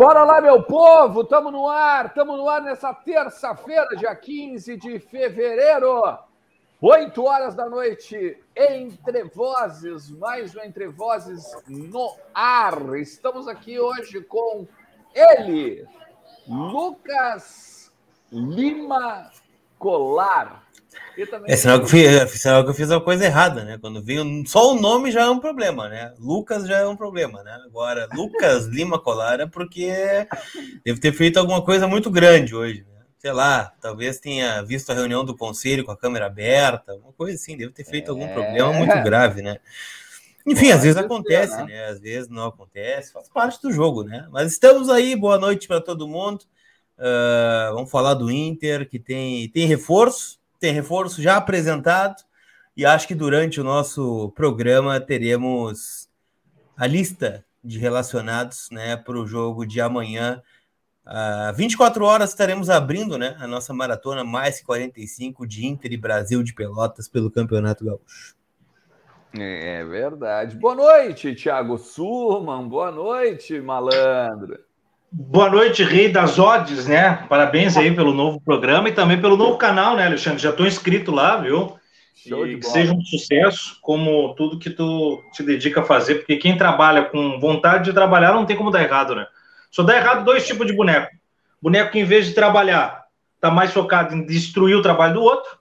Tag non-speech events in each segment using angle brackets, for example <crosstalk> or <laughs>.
Bora lá, meu povo! Estamos no ar, estamos no ar nessa terça-feira, dia 15 de fevereiro, 8 horas da noite, Entre Vozes, mais um Entre Vozes no ar. Estamos aqui hoje com ele, Lucas Lima Colar. É sinal que, eu fiz, é sinal que eu fiz uma coisa errada, né? Quando vi só o nome já é um problema, né? Lucas já é um problema, né? Agora, Lucas <laughs> Lima Colar é porque deve ter feito alguma coisa muito grande hoje, né? Sei lá, talvez tenha visto a reunião do conselho com a câmera aberta, uma coisa assim, deve ter feito é... algum problema muito grave, né? Enfim, Pode às vezes acontece, né? né? Às vezes não acontece, faz parte do jogo, né? Mas estamos aí, boa noite para todo mundo. Uh, vamos falar do Inter, que tem, tem reforço, tem reforço já apresentado e acho que durante o nosso programa teremos a lista de relacionados né, para o jogo de amanhã. Uh, 24 horas estaremos abrindo né, a nossa maratona mais 45 de Inter e Brasil de Pelotas pelo Campeonato Gaúcho. É verdade. Boa noite, Thiago Surman. Boa noite, malandro. Boa noite, Rei das Odes, né? Parabéns aí pelo novo programa e também pelo novo canal, né, Alexandre? Já estou inscrito lá, viu? Show e que seja um sucesso, como tudo que tu te dedica a fazer, porque quem trabalha com vontade de trabalhar não tem como dar errado, né? Só dá errado dois tipos de boneco. Boneco que, em vez de trabalhar, tá mais focado em destruir o trabalho do outro,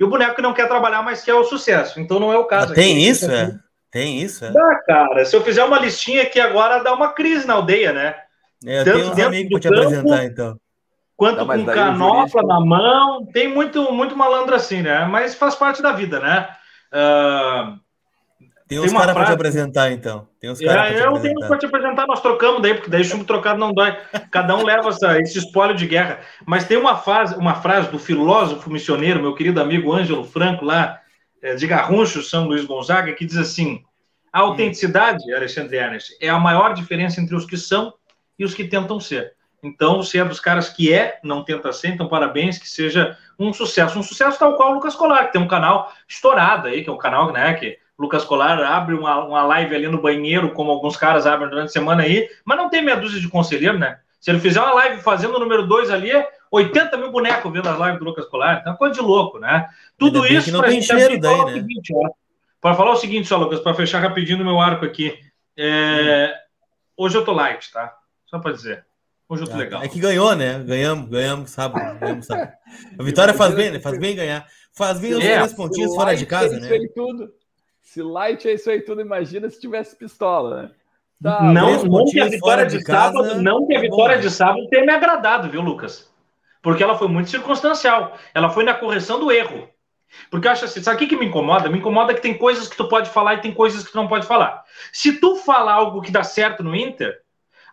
e o boneco que não quer trabalhar, mas quer o sucesso. Então não é o caso. tem aqui. isso, é? Tem isso, é? Dá, cara. Se eu fizer uma listinha aqui agora, dá uma crise na aldeia, né? É, eu Tanto tenho uns amigos para te campo, apresentar, então. Quanto não, com canopla na mão, tem muito, muito malandro assim, né? Mas faz parte da vida, né? Uh, tem uns caras para te apresentar, então. Tem uns cara é, eu tenho para te apresentar, nós trocamos daí, porque daí chumbo trocado não dói. Cada um leva essa, esse espólio de guerra. Mas tem uma frase, uma frase do filósofo missioneiro, meu querido amigo Ângelo Franco, lá é, de Garruncho, São Luís Gonzaga, que diz assim: a autenticidade, Alexandre Ernest, é a maior diferença entre os que são e os que tentam ser. Então, se é dos caras que é, não tenta ser, então parabéns, que seja um sucesso. Um sucesso tal qual o Lucas Colar, que tem um canal estourado aí, que é um canal, né, que Lucas Colar abre uma, uma live ali no banheiro, como alguns caras abrem durante a semana aí, mas não tem meia dúzia de conselheiro, né? Se ele fizer uma live fazendo o número 2 ali, 80 mil bonecos vendo as lives do Lucas Colar, então é coisa de louco, né? Tudo isso para gente daí, né? Para falar o seguinte, só, Lucas, para fechar rapidinho o meu arco aqui. É... Hoje eu tô light, tá? Só para dizer. Tô é, legal. É que ganhou, né? Ganhamos, ganhamos sábado. Ganhamos sábado. A vitória faz bem, né? Faz bem ganhar. Faz bem os é, três pontinhos fora de casa, é né? Aí tudo. Se light é isso aí tudo, imagina se tivesse pistola, né? Tá, não, não que a vitória de, de sábado, casa, não que a vitória bom. de sábado tenha me agradado, viu, Lucas? Porque ela foi muito circunstancial. Ela foi na correção do erro. Porque eu acho assim, sabe o que, que me incomoda? Me incomoda que tem coisas que tu pode falar e tem coisas que tu não pode falar. Se tu falar algo que dá certo no Inter,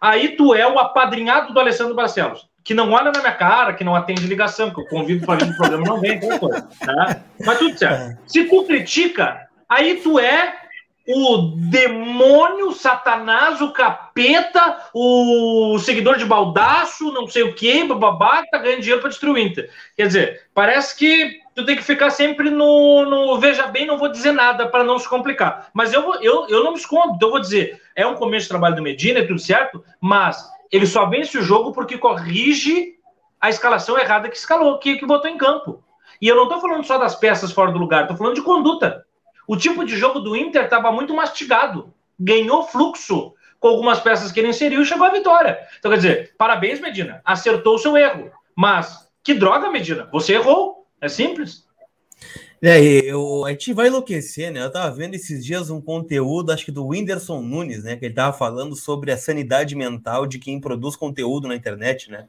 Aí tu é o apadrinhado do Alessandro Barcelos, que não olha na minha cara, que não atende ligação, que eu convido para vir no programa, não vem, coisa, tá? Mas tudo certo. É. Se tu critica, aí tu é o demônio, Satanás, o capeta, o seguidor de baldaço, não sei o que, bababá, que tá ganhando dinheiro para destruir o Inter. Quer dizer, parece que tu tem que ficar sempre no, no veja bem, não vou dizer nada para não se complicar. Mas eu, eu, eu não me escondo, então eu vou dizer, é um começo de trabalho do Medina, é tudo certo, mas ele só vence o jogo porque corrige a escalação errada que escalou, que, que botou em campo. E eu não estou falando só das peças fora do lugar, estou falando de conduta. O tipo de jogo do Inter estava muito mastigado. Ganhou fluxo com algumas peças que ele inseriu e chegou à vitória. Então, quer dizer, parabéns, Medina. Acertou o seu erro. Mas, que droga, Medina. Você errou. É simples. É, eu, a gente vai enlouquecer, né? Eu tava vendo esses dias um conteúdo, acho que do Whindersson Nunes, né? Que ele tava falando sobre a sanidade mental de quem produz conteúdo na internet, né?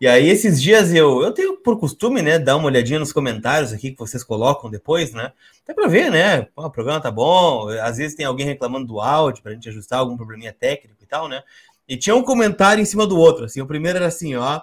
E aí, esses dias eu, eu tenho por costume, né, dar uma olhadinha nos comentários aqui que vocês colocam depois, né? Até para ver, né? Pô, o programa tá bom. Às vezes tem alguém reclamando do áudio para a gente ajustar algum probleminha técnico e tal, né? E tinha um comentário em cima do outro. Assim, o primeiro era assim, ó.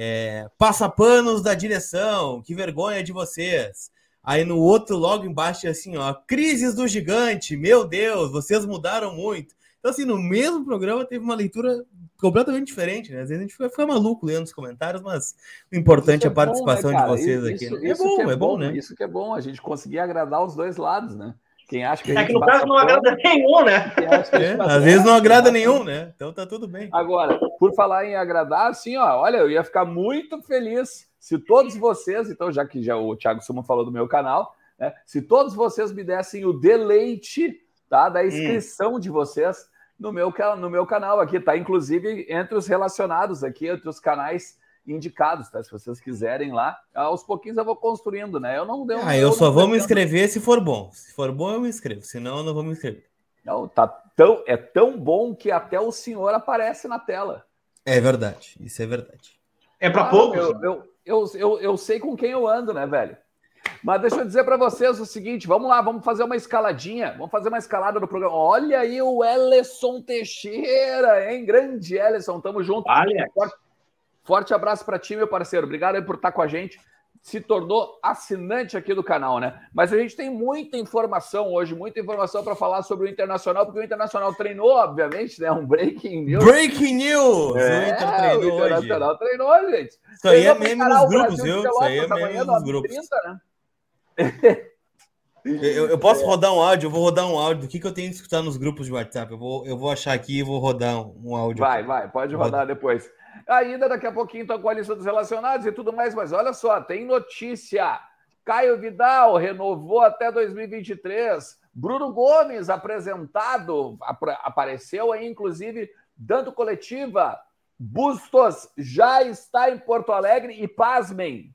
É, passa panos da direção, que vergonha de vocês. Aí no outro, logo embaixo, assim, ó, crises do gigante, meu Deus, vocês mudaram muito. Então, assim, no mesmo programa teve uma leitura completamente diferente, né? Às vezes a gente fica, fica maluco lendo os comentários, mas o importante é, é a participação bom, né, de vocês aqui. Isso, né? é, bom, é, é bom, né? Isso que é bom, a gente conseguir agradar os dois lados, né? Quem acha que É que no caso não agrada nenhum, né? É, às vezes não agrada nenhum, né? Então tá tudo bem. Agora, por falar em agradar, assim, ó, olha, eu ia ficar muito feliz se todos vocês, então, já que já o Thiago Suma falou do meu canal, né, se todos vocês me dessem o deleite tá, da inscrição hum. de vocês no meu, no meu canal aqui, tá? Inclusive entre os relacionados aqui, entre os canais indicados, tá? Se vocês quiserem lá, aos pouquinhos eu vou construindo, né? Eu não deu. Ah, eu, só vou me inscrever se for bom. Se for bom, eu me inscrevo. Senão, eu não vou me inscrever. Não, tá tão, é tão bom que até o senhor aparece na tela. É verdade, isso é verdade. É para ah, poucos. Eu, eu, eu, eu, eu sei com quem eu ando, né, velho? Mas deixa eu dizer para vocês o seguinte: vamos lá, vamos fazer uma escaladinha, vamos fazer uma escalada no programa. Olha aí o Ellison Teixeira, hein? Grande Ellison, tamo junto. Olha. Forte, forte abraço para ti, meu parceiro. Obrigado por estar com a gente. Se tornou assinante aqui do canal, né? Mas a gente tem muita informação hoje, muita informação para falar sobre o Internacional, porque o Internacional treinou, obviamente, né? Um breaking news. Breaking news! É, o, Internacional hoje. treinou, gente. Isso aí é meme nos grupos, viu? Isso aí é meme nos grupos. 30, né? <laughs> Eu, eu, posso rodar um áudio, eu vou rodar um áudio do que, que eu tenho que escutar nos grupos de WhatsApp. Eu vou, eu vou achar aqui e vou rodar um, um áudio. Vai, vai, pode rodar depois. Ainda daqui a pouquinho estão com a lista dos relacionados e tudo mais, mas olha só, tem notícia. Caio Vidal renovou até 2023. Bruno Gomes, apresentado, ap apareceu aí, inclusive, dando coletiva. Bustos já está em Porto Alegre e, pasmem,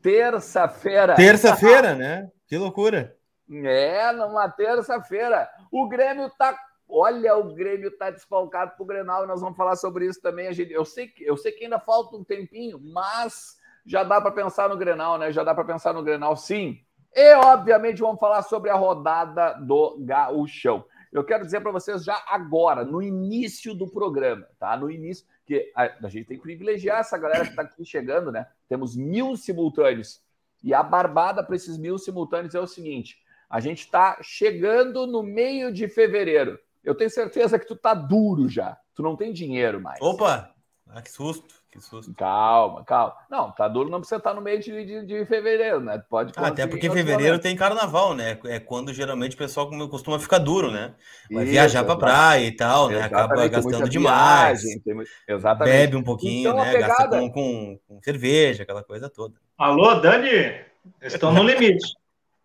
terça-feira. Terça-feira, né? Que loucura. É, numa terça-feira. O Grêmio tá. Olha, o Grêmio tá desfalcado pro Grenal e nós vamos falar sobre isso também. Eu sei que, eu sei que ainda falta um tempinho, mas já dá para pensar no Grenal, né? Já dá para pensar no Grenal, sim. E, obviamente, vamos falar sobre a rodada do Gaúchão. Eu quero dizer para vocês já agora, no início do programa, tá? No início, que a, a gente tem que privilegiar essa galera que está aqui chegando, né? Temos mil simultâneos. E a barbada para esses mil simultâneos é o seguinte: a gente está chegando no meio de fevereiro. Eu tenho certeza que tu tá duro já. Tu não tem dinheiro mais. Opa! Ah, que susto! Que susto. Calma, calma. Não, tá duro não precisa estar no meio de, de, de fevereiro, né? Pode ah, Até porque fevereiro tem carnaval, né? É quando geralmente o pessoal costuma ficar duro, né? Vai Isso, viajar pra praia e tal, né? Acaba gastando demais. Viagem, exatamente. Bebe um pouquinho, então, né? Pegada... Gasta com, com, com, cerveja, aquela coisa toda. Alô, Dani? Estão no limite.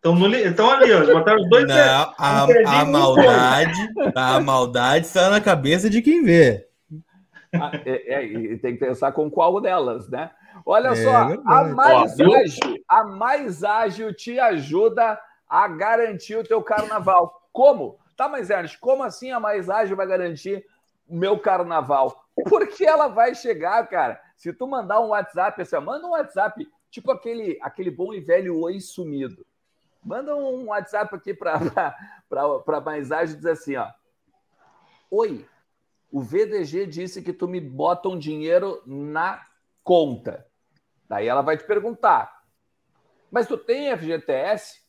Estão. Estão ali, ó. Botaram os dois. Não, a, a maldade, a maldade está na cabeça de quem vê. Ah, é, é, e tem que pensar com qual delas, né? Olha é, só, a mais Ó, ágil, a mais ágil te ajuda a garantir o teu carnaval. Como? Tá, mas Ernest, como assim a mais ágil vai garantir o meu carnaval? Porque ela vai chegar, cara. Se tu mandar um WhatsApp, assim, manda um WhatsApp, tipo aquele, aquele bom e velho oi sumido. Manda um WhatsApp aqui para mais ágil e diz assim, ó. Oi, o VDG disse que tu me bota um dinheiro na conta. Daí ela vai te perguntar, mas tu tem FGTS?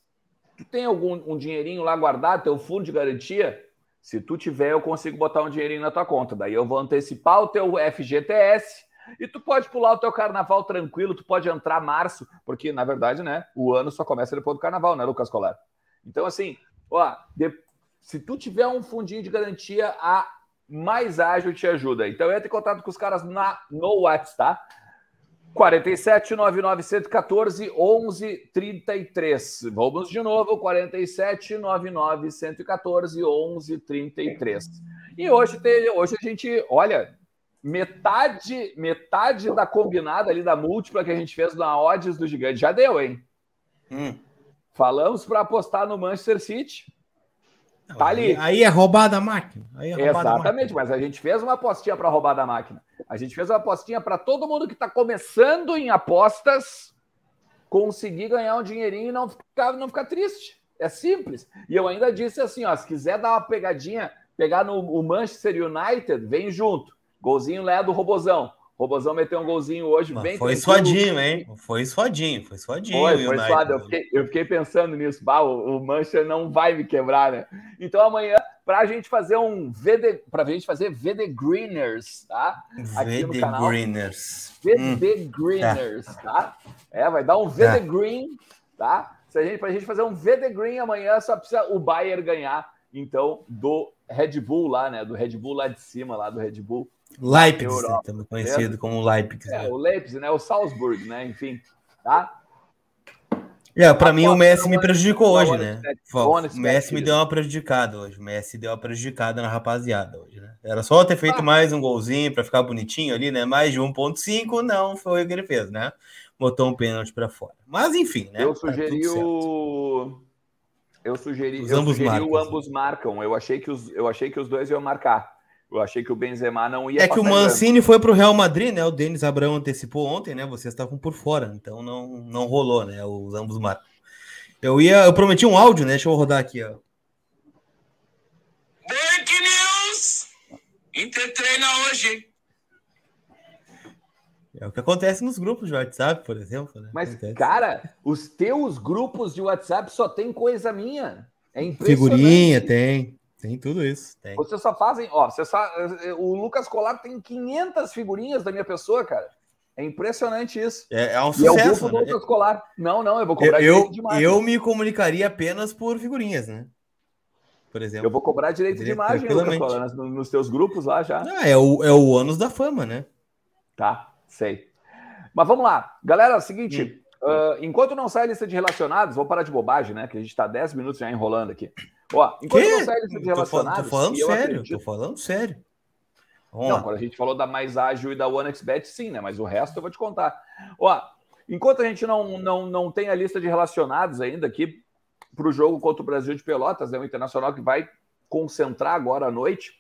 Tu tem algum um dinheirinho lá guardado, teu fundo de garantia? Se tu tiver, eu consigo botar um dinheirinho na tua conta. Daí eu vou antecipar o teu FGTS e tu pode pular o teu carnaval tranquilo, tu pode entrar março, porque na verdade, né, o ano só começa depois do carnaval, né, Lucas Colar? Então assim, ó, de, se tu tiver um fundinho de garantia, a mais ágil te ajuda. Então entre em contato com os caras na, no WhatsApp, tá? 47 99 114 11 33. Vamos de novo, 47 99 114 11 33. E hoje, tem, hoje a gente, olha, metade, metade da combinada ali da múltipla que a gente fez na odds do gigante já deu, hein? Hum. Falamos para apostar no Manchester City. Tá ali. Aí, é roubada a máquina. É Exatamente, máquina. mas a gente fez uma apostinha para roubar da máquina. A gente fez uma apostinha para todo mundo que está começando em apostas conseguir ganhar um dinheirinho e não ficar, não ficar triste. É simples. E eu ainda disse assim: ó, se quiser dar uma pegadinha, pegar no Manchester United, vem junto. Golzinho Lé do Robozão. Robozão meteu um golzinho hoje Mas bem. Foi suadinho, hein? Foi suadinho, foi suadinho. Foi, foi suado. Eu fiquei, eu fiquei, pensando nisso. Bah, o, o Manchester não vai me quebrar, né? Então amanhã, para a gente fazer um VD, para a gente fazer VD Greeners, tá? Aqui VD no canal. Greeners. VD hum, Greeners, tá. tá? É, vai dar um VD é. Green, tá? Se a gente, pra gente fazer um VD Green amanhã, só precisa o Bayern ganhar, então, do Red Bull lá, né? Do Red Bull lá de cima, lá do Red Bull. Leipzig, também conhecido como Leipzig. É, o Leipzig, né? O Salzburg, né? Enfim, tá? É, para mim o Messi me prejudicou hoje, né? O Messi me deu uma prejudicada hoje. O Messi deu uma prejudicada na rapaziada hoje, né? Era só ter feito ah. mais um golzinho para ficar bonitinho ali, né? Mais de 1.5, não foi o que ele fez, né? Botou um pênalti para fora. Mas enfim, né? Eu tá sugeri o eu sugeri, os eu ambos sugeri marcam, o ambos marcam. Eu achei que os eu achei que os dois iam marcar. Eu achei que o Benzema não ia. É que o Mancini foi para o Real Madrid, né? O Denis Abrão antecipou ontem, né? Vocês estavam por fora, então não, não rolou, né? Os ambos marcam. Eu ia, eu prometi um áudio, né? Deixa eu rodar aqui, ó. Break news! Inter treina hoje. É o que acontece nos grupos de WhatsApp, por exemplo. Né? Mas, acontece. cara, os teus grupos de WhatsApp só tem coisa minha. É impressionante. Figurinha, tem. Tem tudo isso. Tem. Vocês só fazem, ó, você só, o Lucas Colar tem 500 figurinhas da minha pessoa, cara. É impressionante isso. É, é um sucesso. É o grupo né? do Lucas Colar. Não, não, eu vou cobrar eu, direito de imagem. Eu me comunicaria apenas por figurinhas, né? Por exemplo. Eu vou cobrar direito, de imagem, Lucas Colar, nos, nos teus grupos lá já. Ah, é o, é o ânus da fama, né? Tá, sei. Mas vamos lá. Galera, é o seguinte. Uh, enquanto não sai a lista de relacionados, vou parar de bobagem, né? Que a gente está 10 minutos já enrolando aqui. Ó, enquanto que? não sai a lista de relacionados. Tô, falando sério, acredito... tô falando sério. Vamos não, lá. quando a gente falou da mais ágil e da OneXBet, sim, né? Mas o resto eu vou te contar. Ó, enquanto a gente não, não, não tem a lista de relacionados ainda aqui para o jogo contra o Brasil de Pelotas, né? O Internacional que vai concentrar agora à noite,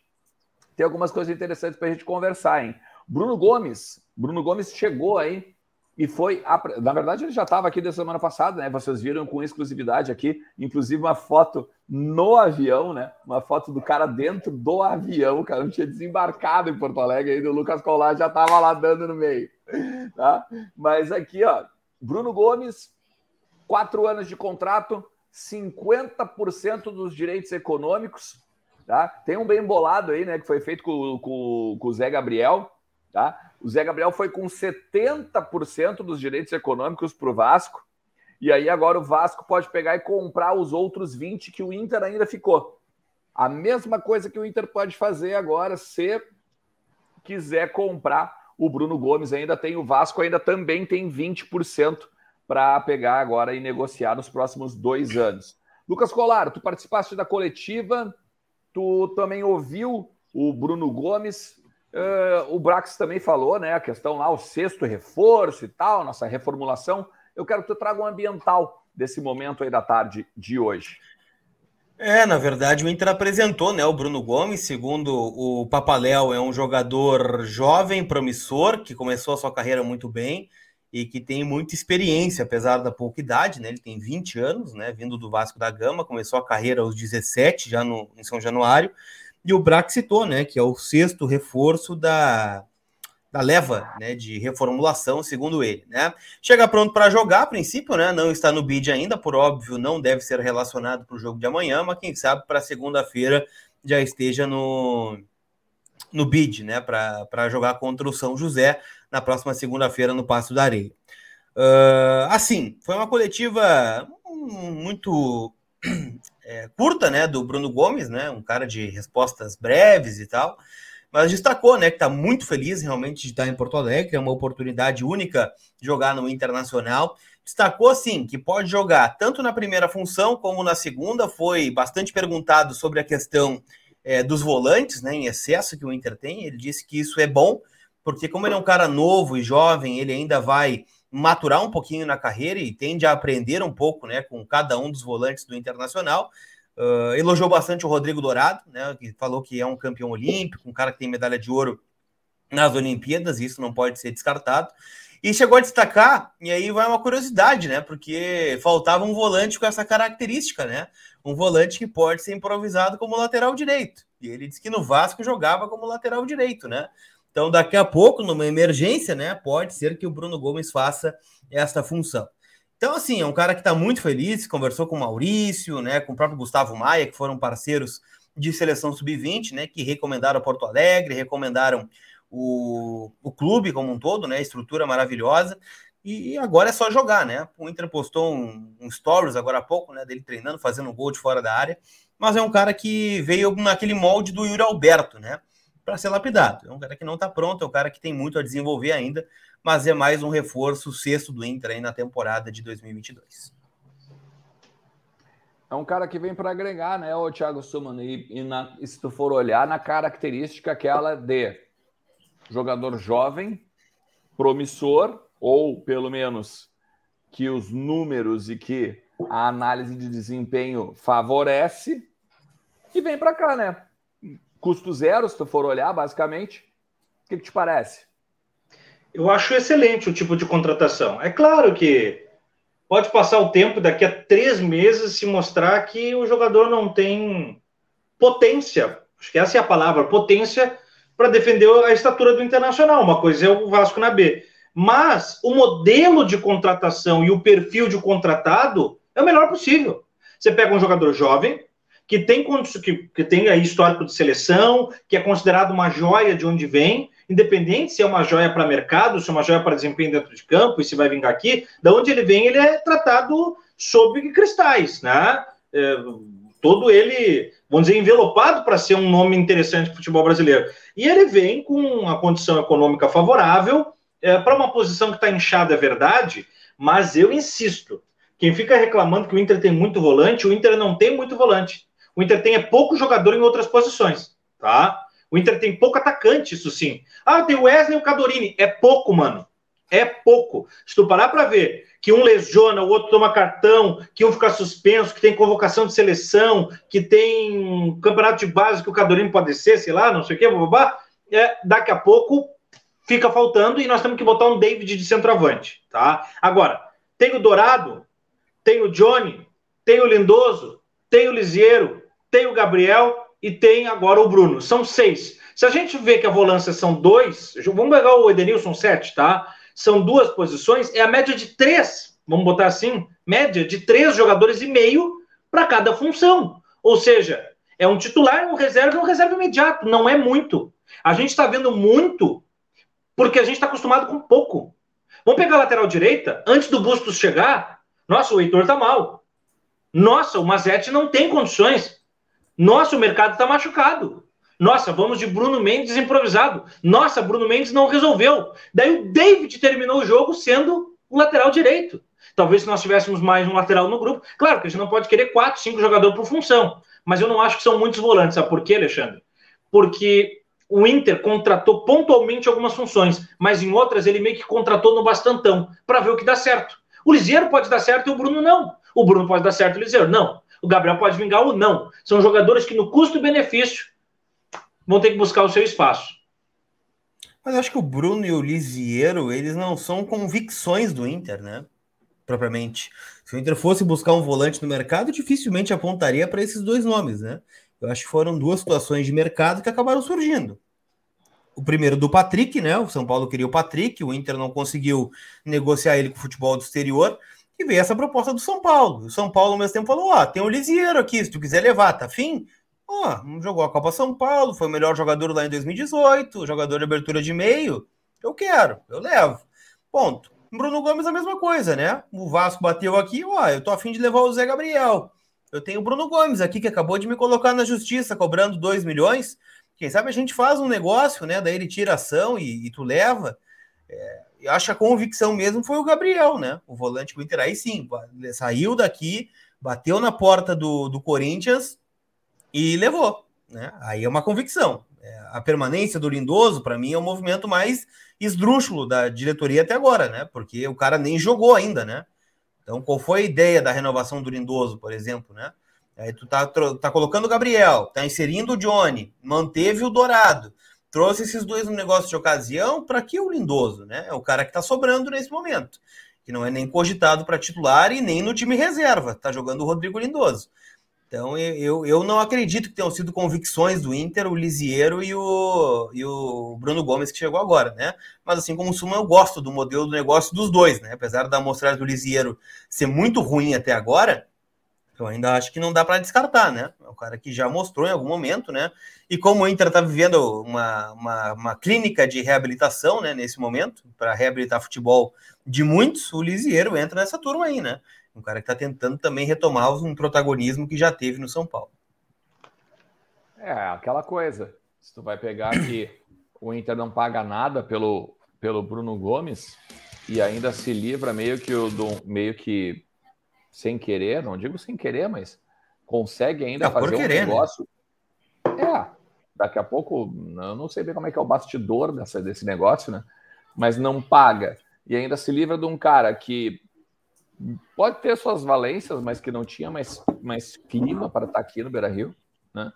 tem algumas coisas interessantes para a gente conversar, hein? Bruno Gomes, Bruno Gomes chegou aí e foi. Na verdade, ele já estava aqui da semana passada, né? Vocês viram com exclusividade aqui, inclusive uma foto no avião, né? Uma foto do cara dentro do avião. O cara não tinha desembarcado em Porto Alegre ainda. O Lucas Colar já estava lá dando no meio, tá? Mas aqui, ó, Bruno Gomes, quatro anos de contrato, 50% dos direitos econômicos, tá? Tem um bem bolado aí, né? Que foi feito com, com, com o Zé Gabriel Tá? O Zé Gabriel foi com 70% dos direitos econômicos para o Vasco. E aí agora o Vasco pode pegar e comprar os outros 20 que o Inter ainda ficou. A mesma coisa que o Inter pode fazer agora, se quiser comprar o Bruno Gomes, ainda tem o Vasco, ainda também tem 20% para pegar agora e negociar nos próximos dois anos. Lucas Colar, tu participaste da coletiva, tu também ouviu o Bruno Gomes. Uh, o Brax também falou, né? A questão lá, o sexto reforço e tal, nossa reformulação. Eu quero que tu traga um ambiental desse momento aí da tarde de hoje. É, na verdade, o Inter apresentou, né? O Bruno Gomes, segundo o Papaléu, é um jogador jovem, promissor, que começou a sua carreira muito bem e que tem muita experiência, apesar da pouca idade, né? Ele tem 20 anos, né? Vindo do Vasco da Gama, começou a carreira aos 17, já no, em São Januário e o Brax citou, né, que é o sexto reforço da, da leva né, de reformulação, segundo ele. Né? Chega pronto para jogar, a princípio, né, não está no bid ainda, por óbvio, não deve ser relacionado para o jogo de amanhã, mas quem sabe para segunda-feira já esteja no, no bid, né, para jogar contra o São José na próxima segunda-feira no Passo da Areia. Uh, assim, foi uma coletiva muito é, curta, né, do Bruno Gomes, né, um cara de respostas breves e tal, mas destacou, né, que está muito feliz realmente de estar em Porto Alegre, é uma oportunidade única jogar no Internacional. Destacou, assim, que pode jogar tanto na primeira função como na segunda, foi bastante perguntado sobre a questão é, dos volantes, né, em excesso que o Inter tem, ele disse que isso é bom, porque como ele é um cara novo e jovem, ele ainda vai maturar um pouquinho na carreira e tende a aprender um pouco né, com cada um dos volantes do Internacional. Uh, elogiou bastante o Rodrigo Dourado, né, que falou que é um campeão olímpico, um cara que tem medalha de ouro nas Olimpíadas, isso não pode ser descartado. E chegou a destacar, e aí vai uma curiosidade, né? Porque faltava um volante com essa característica, né? Um volante que pode ser improvisado como lateral direito. E ele disse que no Vasco jogava como lateral direito, né? Então, daqui a pouco, numa emergência, né, pode ser que o Bruno Gomes faça essa função. Então, assim, é um cara que está muito feliz, conversou com o Maurício, né, com o próprio Gustavo Maia, que foram parceiros de seleção sub-20, né, que recomendaram Porto Alegre, recomendaram o, o clube como um todo, né, estrutura maravilhosa. E agora é só jogar, né? O Inter postou um, um stories agora há pouco, né? Dele treinando, fazendo um gol de fora da área. Mas é um cara que veio naquele molde do Yuri Alberto, né? Para ser lapidado. É um cara que não está pronto, é um cara que tem muito a desenvolver ainda, mas é mais um reforço sexto do Inter aí na temporada de 2022. É um cara que vem para agregar, né, o Thiago Suman? E, e, na, e se tu for olhar na característica aquela de jogador jovem, promissor, ou pelo menos que os números e que a análise de desempenho favorece, e vem para cá, né? Custo zero, se tu for olhar, basicamente. O que, que te parece? Eu acho excelente o tipo de contratação. É claro que pode passar o tempo, daqui a três meses, se mostrar que o jogador não tem potência, acho que essa é a palavra, potência para defender a estatura do Internacional. Uma coisa é o Vasco na B. Mas o modelo de contratação e o perfil de contratado é o melhor possível. Você pega um jogador jovem, que tem, que, que tem aí histórico de seleção, que é considerado uma joia de onde vem, independente se é uma joia para mercado, se é uma joia para desempenho dentro de campo e se vai vingar aqui, da onde ele vem, ele é tratado sob cristais, né? É, todo ele, vamos dizer, envelopado para ser um nome interessante para futebol brasileiro. E ele vem com uma condição econômica favorável, é, para uma posição que está inchada, é verdade, mas eu insisto, quem fica reclamando que o Inter tem muito volante, o Inter não tem muito volante. O Inter tem é pouco jogador em outras posições, tá? O Inter tem pouco atacante, isso sim. Ah, tem o Wesley e o Cadorini. É pouco, mano. É pouco. Se tu parar para ver que um lesiona, o outro toma cartão, que um fica suspenso, que tem convocação de seleção, que tem campeonato de base que o Cadorini pode ser, sei lá, não sei o quê, babá, é, daqui a pouco fica faltando e nós temos que botar um David de centroavante, tá? Agora, tem o Dourado, tem o Johnny, tem o Lindoso, tem o Lisieiro, tem o Gabriel e tem agora o Bruno. São seis. Se a gente vê que a volância são dois, vamos pegar o Edenilson sete, tá? São duas posições, é a média de três, vamos botar assim, média de três jogadores e meio para cada função. Ou seja, é um titular, um reserva e um reserva imediato. Não é muito. A gente está vendo muito porque a gente está acostumado com pouco. Vamos pegar a lateral direita, antes do Bustos chegar, nossa, o Heitor tá mal. Nossa, o Mazete não tem condições. Nossa, o mercado está machucado. Nossa, vamos de Bruno Mendes improvisado. Nossa, Bruno Mendes não resolveu. Daí o David terminou o jogo sendo o lateral direito. Talvez se nós tivéssemos mais um lateral no grupo. Claro que a gente não pode querer quatro, cinco jogadores por função. Mas eu não acho que são muitos volantes. Sabe por quê, Alexandre? Porque o Inter contratou pontualmente algumas funções, mas em outras ele meio que contratou no bastantão para ver o que dá certo. O Liseiro pode dar certo e o Bruno não. O Bruno pode dar certo e o Liseiro não. O Gabriel pode vingar ou não. São jogadores que, no custo-benefício, vão ter que buscar o seu espaço. Mas acho que o Bruno e o Lisiero, eles não são convicções do Inter, né? Propriamente. Se o Inter fosse buscar um volante no mercado, dificilmente apontaria para esses dois nomes, né? Eu acho que foram duas situações de mercado que acabaram surgindo. O primeiro do Patrick, né? O São Paulo queria o Patrick, o Inter não conseguiu negociar ele com o futebol do exterior. E veio essa proposta do São Paulo. O São Paulo, ao mesmo tempo, falou: Ó, tem o Lisieiro aqui, se tu quiser levar, tá fim? Ó, jogou a Copa São Paulo, foi o melhor jogador lá em 2018, jogador de abertura de meio. Eu quero, eu levo. Ponto. Bruno Gomes, a mesma coisa, né? O Vasco bateu aqui, ó, eu tô afim de levar o Zé Gabriel. Eu tenho o Bruno Gomes aqui, que acabou de me colocar na justiça, cobrando 2 milhões. Quem sabe a gente faz um negócio, né? Daí ele tira ação e, e tu leva. É, eu acho que a convicção mesmo foi o Gabriel, né? O volante do Inter aí sim, saiu daqui, bateu na porta do, do Corinthians e levou, né? Aí é uma convicção. É, a permanência do Lindoso, para mim, é o movimento mais esdrúxulo da diretoria até agora, né? Porque o cara nem jogou ainda, né? Então, qual foi a ideia da renovação do Lindoso, por exemplo, né? Aí tu tá, tá colocando o Gabriel, tá inserindo o Johnny, manteve o Dourado trouxe esses dois no negócio de ocasião para que o Lindoso, né? É o cara que está sobrando nesse momento, que não é nem cogitado para titular e nem no time reserva, está jogando o Rodrigo Lindoso. Então eu, eu não acredito que tenham sido convicções do Inter, o Lisiero e o, e o Bruno Gomes que chegou agora, né? Mas assim como o Suma, eu gosto do modelo do negócio dos dois, né? Apesar da amostragem do Lisiero ser muito ruim até agora, Eu ainda acho que não dá para descartar, né? É um cara que já mostrou em algum momento, né? E como o Inter está vivendo uma, uma, uma, clínica de reabilitação, né, nesse momento, para reabilitar futebol de muitos, o Lisieiro entra nessa turma aí, né? Um cara que está tentando também retomar um protagonismo que já teve no São Paulo. É, aquela coisa. Se tu vai pegar que o Inter não paga nada pelo, pelo Bruno Gomes e ainda se livra meio que, o, do, meio que sem querer, não digo sem querer, mas consegue ainda fazer um né? negócio. Né? É, daqui a pouco, eu não sei bem como é que é o bastidor dessa, desse negócio, né? Mas não paga. E ainda se livra de um cara que pode ter suas valências, mas que não tinha mais, mais clima para estar aqui no Beira Rio. Né?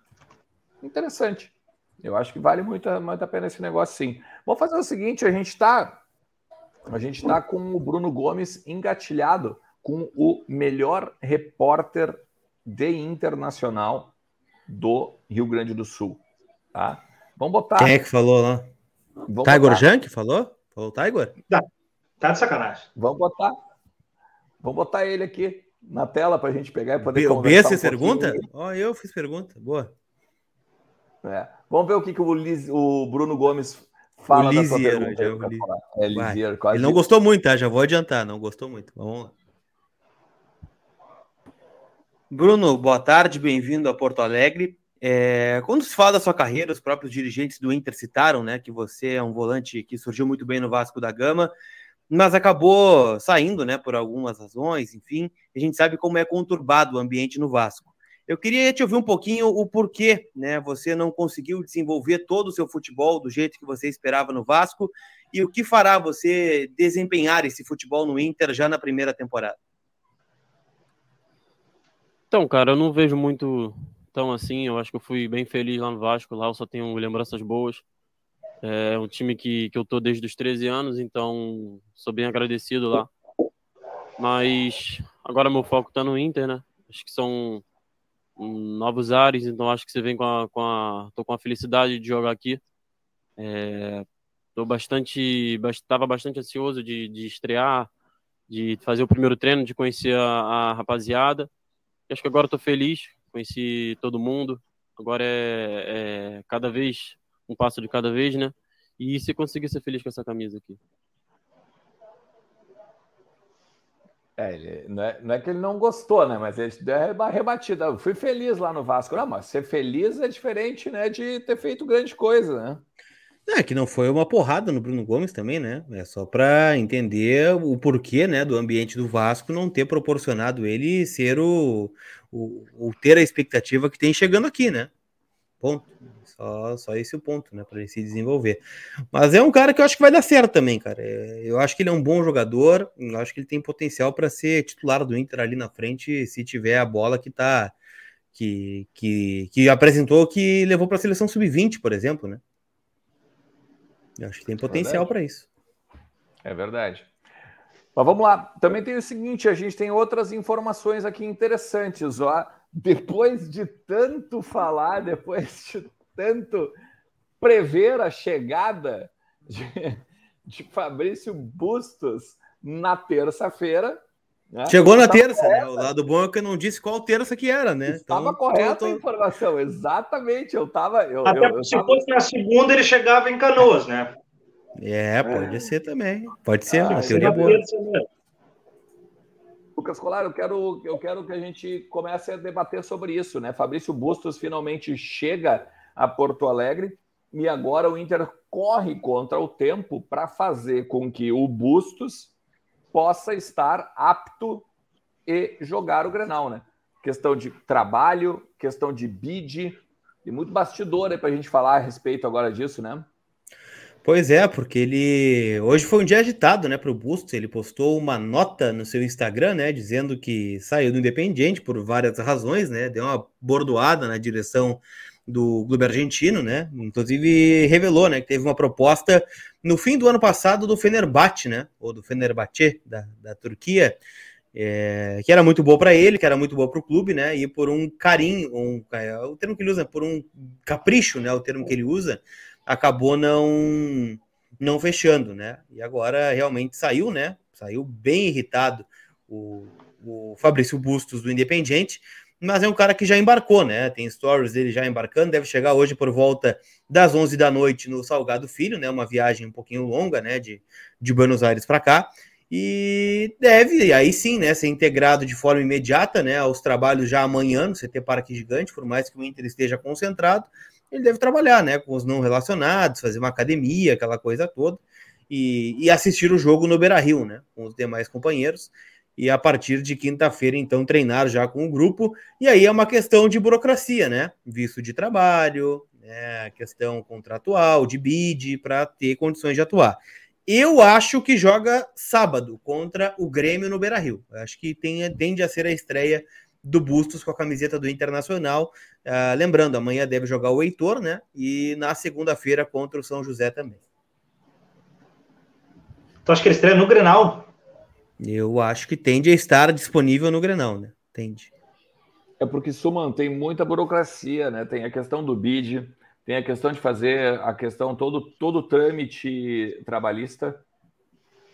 Interessante. Eu acho que vale muito, muito a pena esse negócio, sim. Vamos fazer o seguinte: a gente está a gente está com o Bruno Gomes engatilhado com o melhor repórter de internacional do Rio Grande do Sul. Tá? Vamos botar. Quem é que falou lá? Vamos Tiger Jan que falou? Falou Tiger? Tá, tá de sacanagem. Vamos botar. Vamos botar ele aqui na tela para a gente pegar e poder B, conversar. O um pergunta? Ó, oh, eu fiz pergunta. Boa. É. Vamos ver o que, que o, Liz, o Bruno Gomes fala o Lisiero, já, é, Lisiero, Ele não gostou muito, tá? Já vou adiantar, não gostou muito. Vamos lá. Bruno, boa tarde, bem-vindo a Porto Alegre. É, quando se fala da sua carreira, os próprios dirigentes do Inter citaram né, que você é um volante que surgiu muito bem no Vasco da Gama, mas acabou saindo né, por algumas razões, enfim. A gente sabe como é conturbado o ambiente no Vasco. Eu queria te ouvir um pouquinho o porquê né, você não conseguiu desenvolver todo o seu futebol do jeito que você esperava no Vasco e o que fará você desempenhar esse futebol no Inter já na primeira temporada. Então, cara, eu não vejo muito tão assim. Eu acho que eu fui bem feliz lá no Vasco. Lá eu só tenho lembranças boas. É um time que, que eu tô desde os 13 anos, então sou bem agradecido lá. Mas agora meu foco tá no Inter, né? Acho que são novos ares, então acho que você vem com a, com a tô com a felicidade de jogar aqui. É, tô bastante, estava bastante ansioso de, de estrear, de fazer o primeiro treino, de conhecer a, a rapaziada acho que agora estou feliz, conheci todo mundo. Agora é, é, cada vez um passo de cada vez, né? E se conseguir ser feliz com essa camisa aqui. É, não, é, não é que ele não gostou, né? Mas ele a rebatida. Eu fui feliz lá no Vasco. Não, mas ser feliz é diferente, né? De ter feito grande coisa, né? É, que não foi uma porrada no Bruno Gomes também, né? É só para entender o porquê, né, do ambiente do Vasco não ter proporcionado ele ser o, o, o ter a expectativa que tem chegando aqui, né? Ponto. Só, só esse o ponto, né, para ele se desenvolver. Mas é um cara que eu acho que vai dar certo também, cara. É, eu acho que ele é um bom jogador, eu acho que ele tem potencial para ser titular do Inter ali na frente, se tiver a bola que tá que, que, que apresentou que levou para a seleção sub-20, por exemplo, né? Eu acho que tem é potencial para isso. É verdade. Mas vamos lá. Também tem o seguinte: a gente tem outras informações aqui interessantes. Ó. Depois de tanto falar, depois de tanto prever a chegada de, de Fabrício Bustos na terça-feira, né? Chegou na terça, né? O lado bom é que eu não disse qual terça que era, né? Estava então, correta tô... a informação, exatamente. Eu estava. Eu, Até eu, eu se tava... fosse na segunda, ele chegava em canoas, né? É, pode é. ser também. Pode ser, ah, uma teoria boa. Lucas Colar, eu quero, eu quero que a gente comece a debater sobre isso, né? Fabrício Bustos finalmente chega a Porto Alegre e agora o Inter corre contra o tempo para fazer com que o Bustos possa estar apto e jogar o Grenal, né? Questão de trabalho, questão de bid, e muito bastidor aí para a gente falar a respeito agora disso, né? Pois é, porque ele hoje foi um dia agitado, né, para o Bustos. Ele postou uma nota no seu Instagram, né, dizendo que saiu do Independiente por várias razões, né, deu uma bordoada na direção do clube argentino, né? Inclusive revelou, né, que teve uma proposta no fim do ano passado do Fenerbahçe, né? Ou do Fenerbahçe da, da Turquia, é, que era muito boa para ele, que era muito boa para o clube, né? E por um carinho, um, é, o termo que ele usa, por um capricho, né? O termo que ele usa, acabou não não fechando, né? E agora realmente saiu, né? Saiu bem irritado o, o Fabrício Bustos do Independiente, mas é um cara que já embarcou, né? Tem stories dele já embarcando, deve chegar hoje por volta das 11 da noite no Salgado Filho, né? Uma viagem um pouquinho longa, né? De, de Buenos Aires para cá. E deve, aí sim, né, ser integrado de forma imediata, né, aos trabalhos já amanhã no CT Parque Gigante, por mais que o Inter esteja concentrado, ele deve trabalhar, né, com os não relacionados, fazer uma academia, aquela coisa toda, e, e assistir o jogo no Beira-Rio, né, com os demais companheiros e a partir de quinta-feira, então, treinar já com o grupo. E aí é uma questão de burocracia, né? Visto de trabalho, né? questão contratual, de bid, para ter condições de atuar. Eu acho que joga sábado contra o Grêmio no Beira Rio. Acho que tem, tende a ser a estreia do Bustos com a camiseta do Internacional. Uh, lembrando, amanhã deve jogar o Heitor, né? E na segunda-feira contra o São José também. Tu acha que ele estreia no Grenal? Eu acho que tende a estar disponível no Grenal, né? Tende. É porque Suman tem muita burocracia, né? Tem a questão do BID, tem a questão de fazer a questão todo todo o trâmite trabalhista.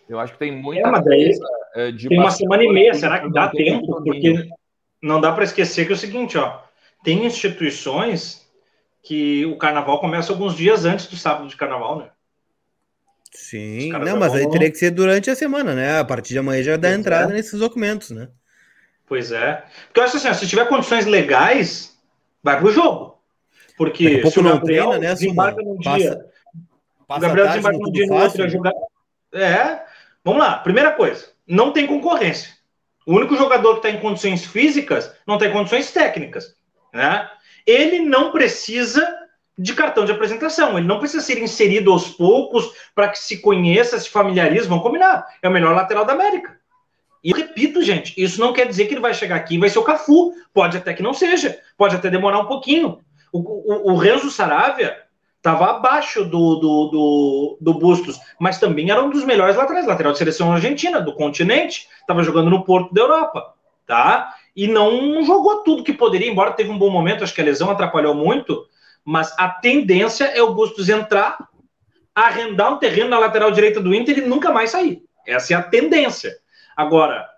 Eu acho que tem muita é, mas daí, é, de tem uma semana e meia, será que dá tempo? Porque não dá para esquecer que é o seguinte, ó, tem instituições que o carnaval começa alguns dias antes do sábado de carnaval, né? Sim, não, mas aí teria que ser durante a semana, né? A partir de amanhã já dá pois entrada é. nesses documentos, né? Pois é. Porque eu acho assim, se tiver condições legais, vai pro jogo. Porque pouco se o não Gabriel treina, né, desembarca num passa, dia, passa o Gabriel desembarca num dia no outro né? jogar. É, vamos lá. Primeira coisa, não tem concorrência. O único jogador que está em condições físicas não tem condições técnicas, né? Ele não precisa de cartão de apresentação. Ele não precisa ser inserido aos poucos para que se conheça, se familiarize. Vamos combinar. É o melhor lateral da América. E eu repito, gente, isso não quer dizer que ele vai chegar aqui e vai ser o Cafu. Pode até que não seja. Pode até demorar um pouquinho. O, o, o Renzo Saravia estava abaixo do, do, do, do, Bustos, mas também era um dos melhores laterais, lateral de seleção argentina, do continente. Estava jogando no Porto da Europa. Tá? E não jogou tudo que poderia, embora teve um bom momento, acho que a lesão atrapalhou muito, mas a tendência é o Bustos entrar, arrendar um terreno na lateral direita do Inter e nunca mais sair. Essa é a tendência. Agora,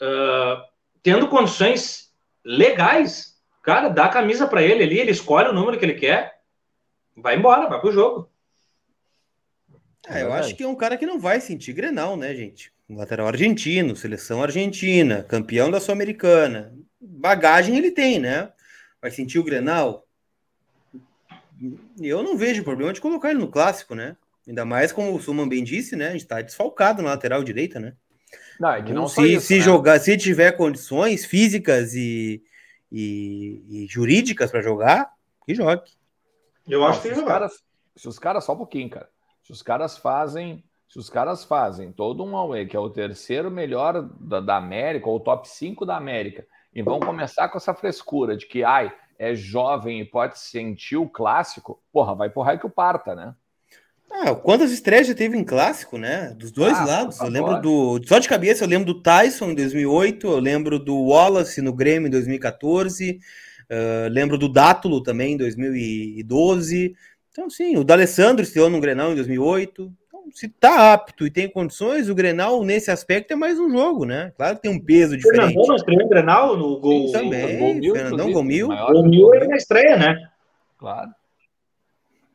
uh, tendo condições legais, cara, dá a camisa para ele ali, ele escolhe o número que ele quer, vai embora, vai pro jogo. É, eu acho que é um cara que não vai sentir Grenal, né, gente? Um lateral argentino, seleção argentina, campeão da Sul-Americana. Bagagem ele tem, né? Vai sentir o Grenal? Eu não vejo problema de colocar ele no clássico, né? Ainda mais como o Suman bem disse, né? A gente tá desfalcado na lateral direita, né? Não, é que não se, isso, se né? jogar, se tiver condições físicas e, e, e jurídicas para jogar, que jogue. Eu acho que os caras, se os caras, só um pouquinho, cara. Se os caras fazem, se os caras fazem todo um away, que é o terceiro melhor da, da América, ou o top 5 da América, e vão começar com essa frescura de que, ai, é jovem e pode sentir o clássico, porra, vai porra que o parta, né? Ah, quantas estreias já teve em clássico, né? Dos dois ah, lados. Eu lembro do. Só de cabeça, eu lembro do Tyson em 2008, eu lembro do Wallace no Grêmio em 2014, uh, lembro do Dátulo também em 2012. Então, sim, o D'Alessandro estreou no Grenal em 2008 se tá apto e tem condições, o Grenal, nesse aspecto, é mais um jogo, né? Claro que tem um peso diferente. Fernandão não estreou em Grenal no gol. Sim, também, gol mil, Fernandão Gomil. Gomil era na estreia, né? Claro.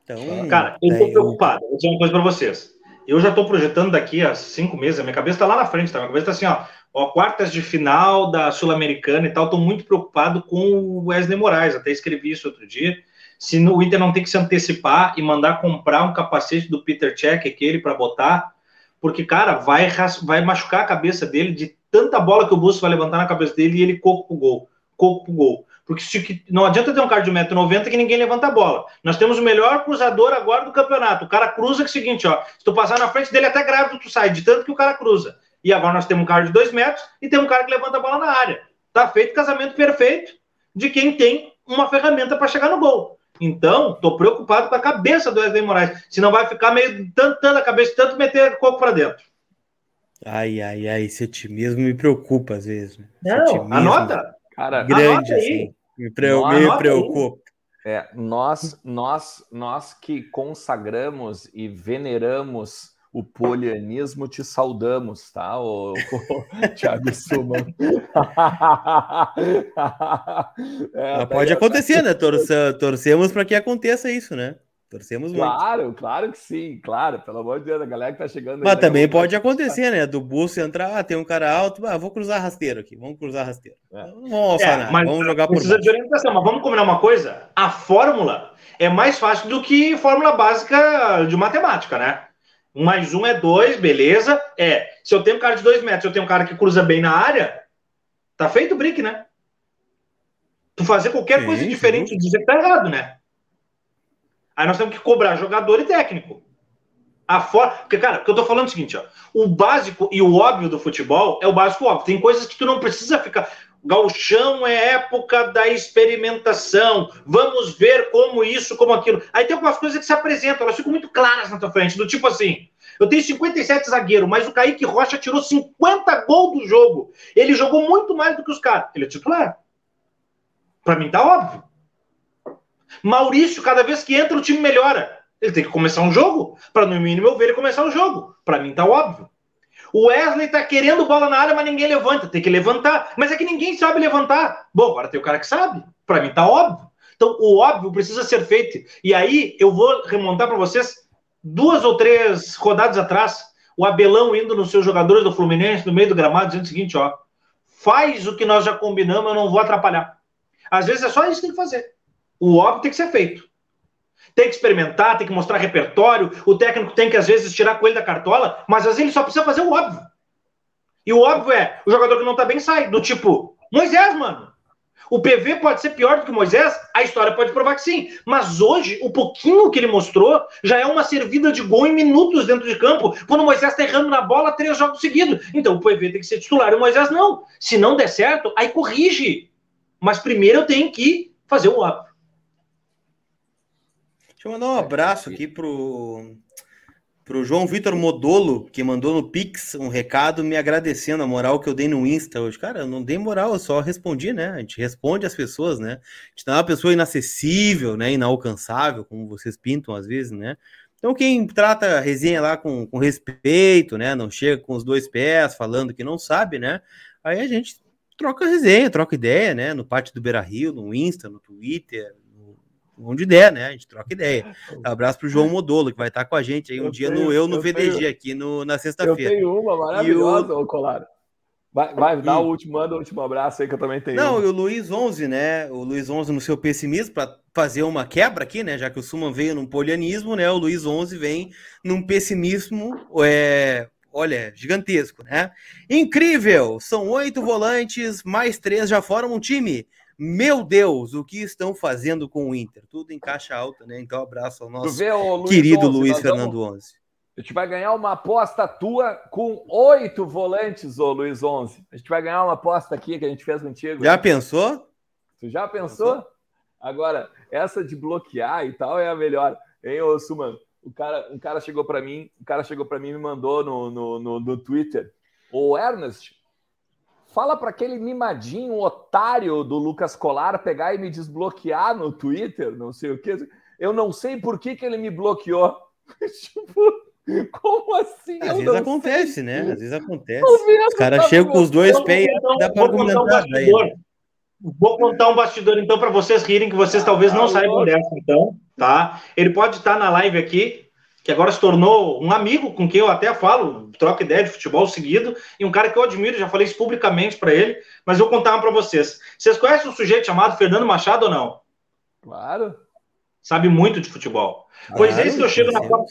Então, Cara, eu tô preocupado. Vou dizer uma coisa para vocês. Eu já tô projetando daqui a cinco meses, a minha cabeça tá lá na frente, tá? Minha cabeça tá assim, ó, ó quartas de final da Sul-Americana e tal, tô muito preocupado com o Wesley Moraes, até escrevi isso outro dia se o Inter não tem que se antecipar e mandar comprar um capacete do Peter Cech, aquele, para botar, porque, cara, vai, vai machucar a cabeça dele de tanta bola que o Busto vai levantar na cabeça dele e ele coco pro gol. Coco pro gol. Porque se, não adianta ter um cara de 1,90m que ninguém levanta a bola. Nós temos o melhor cruzador agora do campeonato. O cara cruza que é o seguinte, ó. Se tu passar na frente dele, até grávido tu sai, de tanto que o cara cruza. E agora nós temos um cara de 2 metros e tem um cara que levanta a bola na área. Tá feito casamento perfeito de quem tem uma ferramenta para chegar no gol. Então, estou preocupado com a cabeça do Wesley Moraes. Se não vai ficar meio tanto a cabeça, tanto meter coco para dentro. Ai, ai, ai, esse otimismo me preocupa às vezes. Né? Não, anota. Cara, grande, anota assim. Me, pre me preocupa. É, nós, nós, nós que consagramos e veneramos o polianismo te saudamos, tá, o, o <laughs> Thiago Suma? <laughs> é, pode acontecer, né? <laughs> Torce, torcemos para que aconteça isso, né? Torcemos claro, muito. Claro, claro que sim, claro, pelo amor de Deus, a galera que tá chegando. Mas também pode acontecer, né? Do busto entrar, ah, tem um cara alto, ah, vou cruzar rasteiro aqui, vamos cruzar rasteiro. É. Não vamos é, nada, vamos jogar por Precisa de orientação, mas vamos combinar uma coisa? A fórmula é mais fácil do que fórmula básica de matemática, né? Um mais um é dois, beleza? É, se eu tenho um cara de dois metros, eu tenho um cara que cruza bem na área, tá feito o brick, né? Tu fazer qualquer sim, coisa diferente, dizer que tá errado, né? Aí nós temos que cobrar jogador e técnico. A for... Porque, cara, o que eu tô falando é o seguinte, ó. O básico e o óbvio do futebol é o básico óbvio. Tem coisas que tu não precisa ficar. Galchão é época da experimentação. Vamos ver como isso, como aquilo. Aí tem algumas coisas que se apresentam, elas ficam muito claras na tua frente, do tipo assim. Eu tenho 57 zagueiro, mas o Kaique Rocha tirou 50 gols do jogo. Ele jogou muito mais do que os caras. Ele é titular. Para mim tá óbvio. Maurício, cada vez que entra, o time melhora. Ele tem que começar um jogo, para no mínimo eu ver ele começar o jogo. Para mim tá óbvio. O Wesley tá querendo bola na área, mas ninguém levanta. Tem que levantar. Mas é que ninguém sabe levantar. Bom, agora tem o cara que sabe. Para mim tá óbvio. Então, o óbvio precisa ser feito. E aí, eu vou remontar para vocês duas ou três rodadas atrás. O Abelão indo nos seus jogadores do Fluminense, no meio do gramado, dizendo o seguinte: ó, faz o que nós já combinamos, eu não vou atrapalhar. Às vezes é só isso que tem que fazer. O óbvio tem que ser feito. Tem que experimentar, tem que mostrar repertório. O técnico tem que, às vezes, tirar coelho da cartola, mas às vezes ele só precisa fazer o óbvio. E o óbvio é: o jogador que não tá bem sai. Do tipo, Moisés, mano. O PV pode ser pior do que Moisés, a história pode provar que sim. Mas hoje, o pouquinho que ele mostrou já é uma servida de gol em minutos dentro de campo, quando o Moisés está errando na bola três jogos seguidos. Então o PV tem que ser titular e o Moisés não. Se não der certo, aí corrige. Mas primeiro eu tenho que fazer o óbvio. Deixa eu mandar um abraço aqui pro, pro João Vitor Modolo, que mandou no Pix um recado me agradecendo a moral que eu dei no Insta hoje. Cara, eu não dei moral, eu só respondi, né? A gente responde as pessoas, né? A gente não é uma pessoa inacessível, né? Inalcançável, como vocês pintam às vezes, né? Então, quem trata a resenha lá com, com respeito, né? Não chega com os dois pés falando que não sabe, né? Aí a gente troca resenha, troca ideia, né? No pátio do Beira Rio, no Insta, no Twitter, onde der, né? A gente troca ideia. <laughs> Abraço pro João Modolo, que vai estar com a gente aí um eu dia tenho, no Eu no VDG, tenho, aqui no, na sexta-feira. Eu tenho uma maravilhosa, o... Colar. Vai, vai dá o último, manda o último abraço aí que eu também tenho. Não, e o Luiz 11, né? O Luiz 11 no seu pessimismo, para fazer uma quebra aqui, né? Já que o Suman veio num polianismo, né? O Luiz 11 vem num pessimismo, é, olha, gigantesco, né? Incrível! São oito volantes, mais três já formam um time. Meu Deus, o que estão fazendo com o Inter? Tudo em caixa alta, né? Então, abraço ao nosso vê, Luiz querido 11, Luiz Fernando vamos... 11. A gente vai ganhar uma aposta tua com oito volantes, ô Luiz 11. A gente vai ganhar uma aposta aqui que a gente fez contigo. Já pensou? Tu já pensou? pensou? Agora, essa de bloquear e tal é a melhor. Hein, ô Suman? O cara, um cara chegou para mim, um cara chegou para mim e me mandou no, no, no, no Twitter. O Ernest, Fala para aquele mimadinho otário do Lucas Colar pegar e me desbloquear no Twitter, não sei o que. Eu não sei por que, que ele me bloqueou. <laughs> tipo, como assim? Às vezes acontece, sei. né? Às vezes acontece. Os caras chegam com os dois pés, dá para argumentar. Um Vou contar um bastidor então para vocês rirem que vocês talvez não ah, saibam dessa então, tá? Ele pode estar na live aqui, que agora se tornou um amigo com quem eu até falo, troca ideia de futebol seguido, e um cara que eu admiro, já falei isso publicamente para ele, mas vou contar uma para vocês. Vocês conhecem um sujeito chamado Fernando Machado ou não? Claro. Sabe muito de futebol. Pois é isso que eu chego na Copa,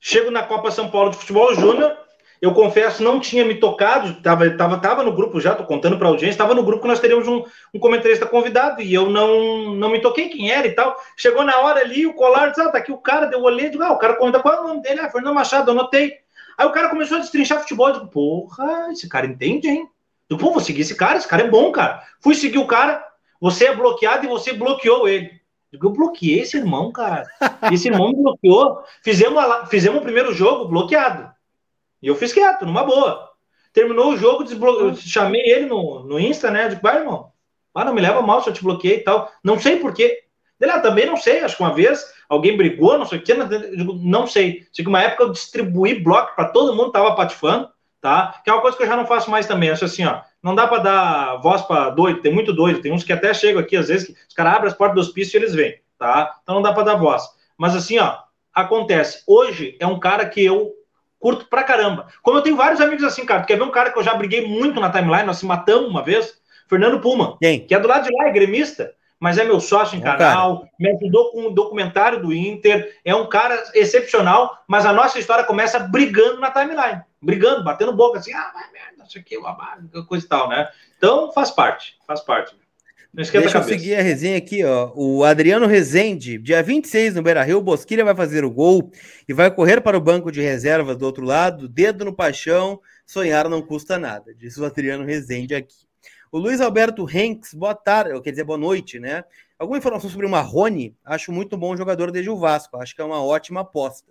chego na Copa São Paulo de Futebol Júnior, eu confesso, não tinha me tocado, estava tava, tava no grupo já, tô contando para a audiência, estava no grupo que nós teríamos um, um, comentarista convidado, e eu não, não me toquei quem era e tal. Chegou na hora ali, o colar disse, ah, tá aqui o cara, deu olhei, digo, ah, o cara conta qual é o nome dele? Ah, Fernando Machado, anotei. Aí o cara começou a destrinchar futebol, eu digo, porra, esse cara entende, hein? Eu, pô, vou seguir esse cara, esse cara é bom, cara. Fui seguir o cara, você é bloqueado e você bloqueou ele. Eu bloqueei esse irmão, cara. <laughs> Esse irmão me bloqueou. Fizemos, a, fizemos o primeiro jogo bloqueado. E eu fiz quieto, numa boa. Terminou o jogo, desblo... chamei ele no, no Insta, né? De vai, irmão. Ah, não me leva mal se eu te bloqueei e tal. Não sei porquê. Ele, ah, também não sei, acho que uma vez alguém brigou, não sei o eu digo, não sei. Sei que uma época eu distribuí bloco para todo mundo tava patifando, tá? Que é uma coisa que eu já não faço mais também. Acho assim, ó, não dá para dar voz para doido, tem muito doido, tem uns que até chegam aqui, às vezes, os caras abrem as portas do hospício e eles vêm, tá? Então não dá para dar voz. Mas assim, ó, acontece. Hoje é um cara que eu curto pra caramba. Como eu tenho vários amigos assim, cara, tu quer ver um cara que eu já briguei muito na timeline, nós se matamos uma vez? Fernando Puma, Quem? que é do lado de lá, é gremista mas é meu sócio em Bom canal, cara. me ajudou com o documentário do Inter, é um cara excepcional, mas a nossa história começa brigando na timeline, brigando, batendo boca assim, ah, vai merda, isso aqui, coisa e tal, né? Então faz parte, faz parte. Não esquenta Deixa a cabeça. eu seguir a resenha aqui, ó. O Adriano Rezende, dia 26 no Beira Rio, Bosquilha vai fazer o gol e vai correr para o banco de reservas do outro lado, dedo no paixão, sonhar não custa nada, disse o Adriano Rezende aqui. O Luiz Alberto Henks, boa tarde, quer dizer, boa noite, né? Alguma informação sobre o Marrone? Acho muito bom jogador desde o Vasco, acho que é uma ótima aposta,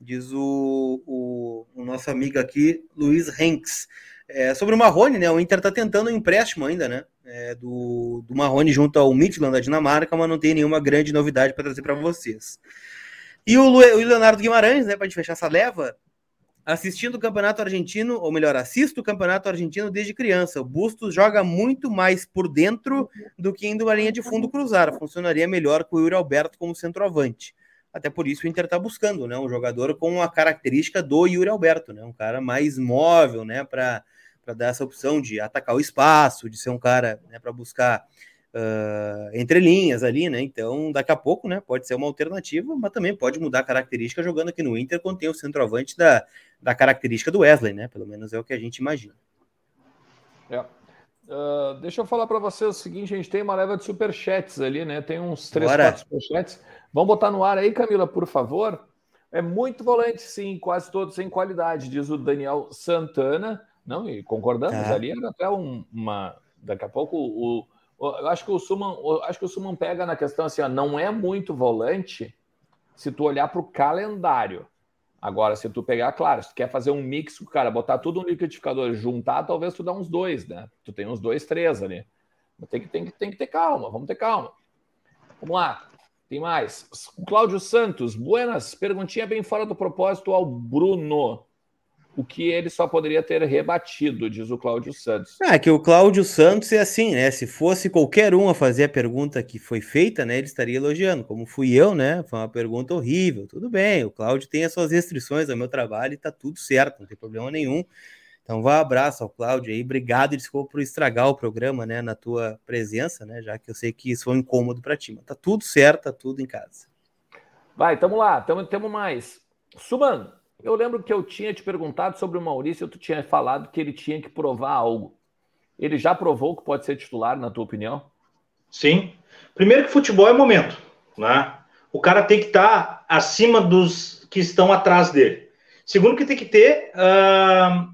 diz o, o, o nosso amigo aqui, Luiz Henks. É, sobre o Marrone, né? O Inter tá tentando um empréstimo ainda, né? É, do, do Marrone junto ao Midland da Dinamarca, mas não tem nenhuma grande novidade para trazer para vocês. E o, Lu, o Leonardo Guimarães, né, para gente fechar essa leva, assistindo o Campeonato Argentino, ou melhor, assisto o Campeonato Argentino desde criança. O Bustos joga muito mais por dentro do que indo a linha de fundo cruzar. Funcionaria melhor com o Yuri Alberto como centroavante. Até por isso o Inter está buscando, né, um jogador com a característica do Yuri Alberto, né, um cara mais móvel, né, para dar essa opção de atacar o espaço, de ser um cara, né, para buscar uh, entre linhas ali, né? Então, daqui a pouco, né? Pode ser uma alternativa, mas também pode mudar a característica jogando aqui no Inter quando tem o centroavante da, da característica do Wesley, né? Pelo menos é o que a gente imagina. É. Uh, deixa eu falar para você o seguinte: a gente tem uma leva de superchats ali, né? Tem uns três, Bora. quatro superchats. Vamos botar no ar aí, Camila, por favor. É muito volante, sim, quase todos sem qualidade, diz o Daniel Santana. Não, e concordamos tá. ali, era até um, uma. Daqui a pouco o, eu acho que o Suman, acho que o Suman pega na questão assim, ó, não é muito volante se tu olhar para o calendário. Agora, se tu pegar, claro, se tu quer fazer um mix, cara, botar tudo no liquidificador, juntar, talvez tu dá uns dois, né? Tu tem uns dois, três ali. Mas tem que, tem que, tem que ter calma, vamos ter calma. Vamos lá, tem mais. O Cláudio Santos, buenas, perguntinha bem fora do propósito ao Bruno o que ele só poderia ter rebatido, diz o Cláudio Santos. Ah, que o Cláudio Santos é assim, né? Se fosse qualquer um a fazer a pergunta que foi feita, né? Ele estaria elogiando. Como fui eu, né? Foi uma pergunta horrível. Tudo bem, o Cláudio tem as suas restrições ao meu trabalho e tá tudo certo, não tem problema nenhum. Então, vá abraço ao Cláudio aí. Obrigado desculpa por estragar o programa, né? Na tua presença, né? Já que eu sei que isso foi um incômodo para ti. Mas tá tudo certo, tá tudo em casa. Vai, tamo lá, tamo, temos mais. Suman, eu lembro que eu tinha te perguntado sobre o Maurício e tu tinha falado que ele tinha que provar algo. Ele já provou que pode ser titular, na tua opinião? Sim. Primeiro que futebol é momento, né? O cara tem que estar tá acima dos que estão atrás dele. Segundo que tem que ter uh,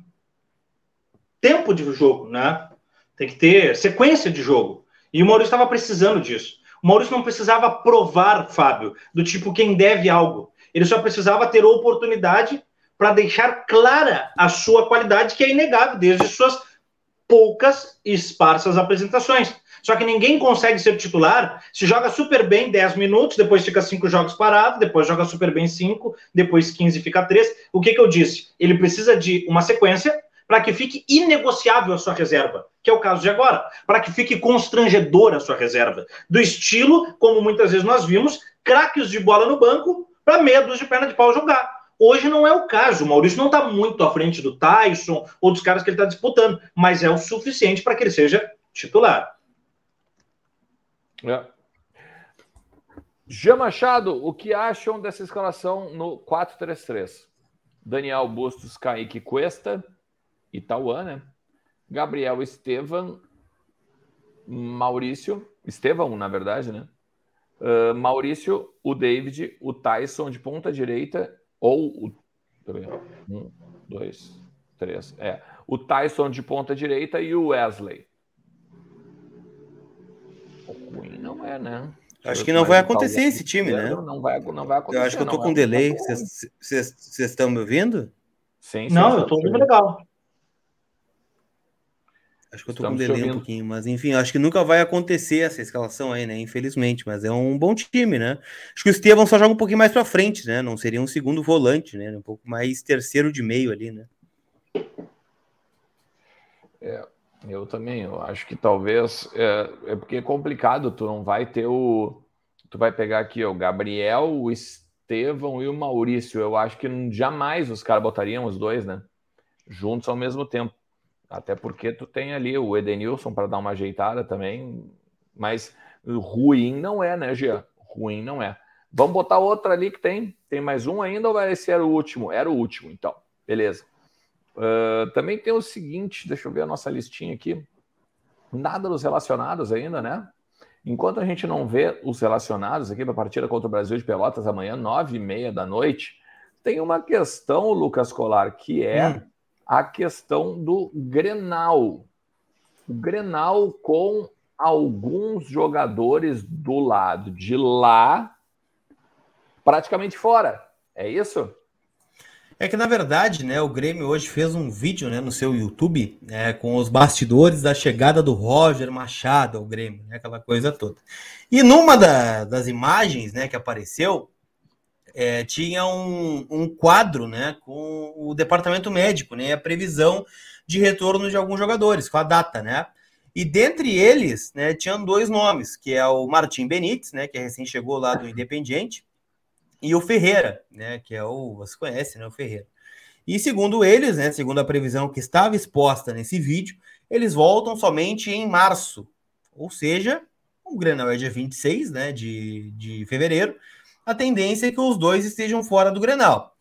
tempo de jogo, né? Tem que ter sequência de jogo. E o Maurício estava precisando disso. O Maurício não precisava provar, Fábio, do tipo quem deve algo. Ele só precisava ter oportunidade para deixar clara a sua qualidade, que é inegável, desde suas poucas e esparsas apresentações. Só que ninguém consegue ser titular se joga super bem 10 minutos, depois fica 5 jogos parado, depois joga super bem 5, depois 15 fica 3. O que, que eu disse? Ele precisa de uma sequência para que fique inegociável a sua reserva, que é o caso de agora, para que fique constrangedora a sua reserva. Do estilo, como muitas vezes nós vimos, craques de bola no banco, para medos de perna de pau jogar. Hoje não é o caso. O Maurício não está muito à frente do Tyson ou dos caras que ele está disputando, mas é o suficiente para que ele seja titular. É. Jean Machado, o que acham dessa escalação no 4-3-3? Daniel Bustos, Kaique Cuesta, Itauã, né? Gabriel Estevam, Maurício, Estevão, na verdade, né? Uh, Maurício, o David, o Tyson de ponta direita, ou o. Um, dois, três. É. O Tyson de ponta direita e o Wesley. O Queen não é, né? Acho que não vai acontecer esse time, né? Não vai, não vai acontecer. Eu acho que eu tô com um delay. Vocês estão me ouvindo? Sim, sim. Não, eu tô ouvindo legal. Acho que eu tô Estamos com delay um pouquinho, mas enfim, acho que nunca vai acontecer essa escalação aí, né? Infelizmente, mas é um bom time, né? Acho que o Estevam só joga um pouquinho mais para frente, né? Não seria um segundo volante, né? Um pouco mais terceiro de meio ali, né? É, eu também, eu acho que talvez é, é porque é complicado, tu não vai ter o tu vai pegar aqui ó, o Gabriel, o Estevão e o Maurício. Eu acho que jamais os caras botariam os dois, né? Juntos ao mesmo tempo. Até porque tu tem ali o Edenilson para dar uma ajeitada também, mas ruim não é, né, Gia? Ruim não é. Vamos botar outra ali que tem. Tem mais um ainda ou esse era o último? Era o último, então. Beleza. Uh, também tem o seguinte, deixa eu ver a nossa listinha aqui. Nada dos relacionados ainda, né? Enquanto a gente não vê os relacionados aqui para partida contra o Brasil de Pelotas amanhã, nove e meia da noite, tem uma questão, Lucas Colar, que é hum a questão do Grenal. O Grenal com alguns jogadores do lado de lá praticamente fora. É isso? É que na verdade, né, o Grêmio hoje fez um vídeo, né, no seu YouTube, né, com os bastidores da chegada do Roger Machado ao Grêmio, né, aquela coisa toda. E numa da, das imagens, né, que apareceu, é, tinha um, um, quadro né, com o departamento médico, né, a previsão de retorno de alguns jogadores, com a data, né? E dentre eles, né, tinham dois nomes, que é o Martim Benítez, né, que recém chegou lá do Independiente, e o Ferreira, né, que é o, você conhece, né, o Ferreira. E segundo eles, né, segundo a previsão que estava exposta nesse vídeo, eles voltam somente em março, ou seja, o Grenal é dia 26, né, de, de fevereiro, a tendência é que os dois estejam fora do Grenal.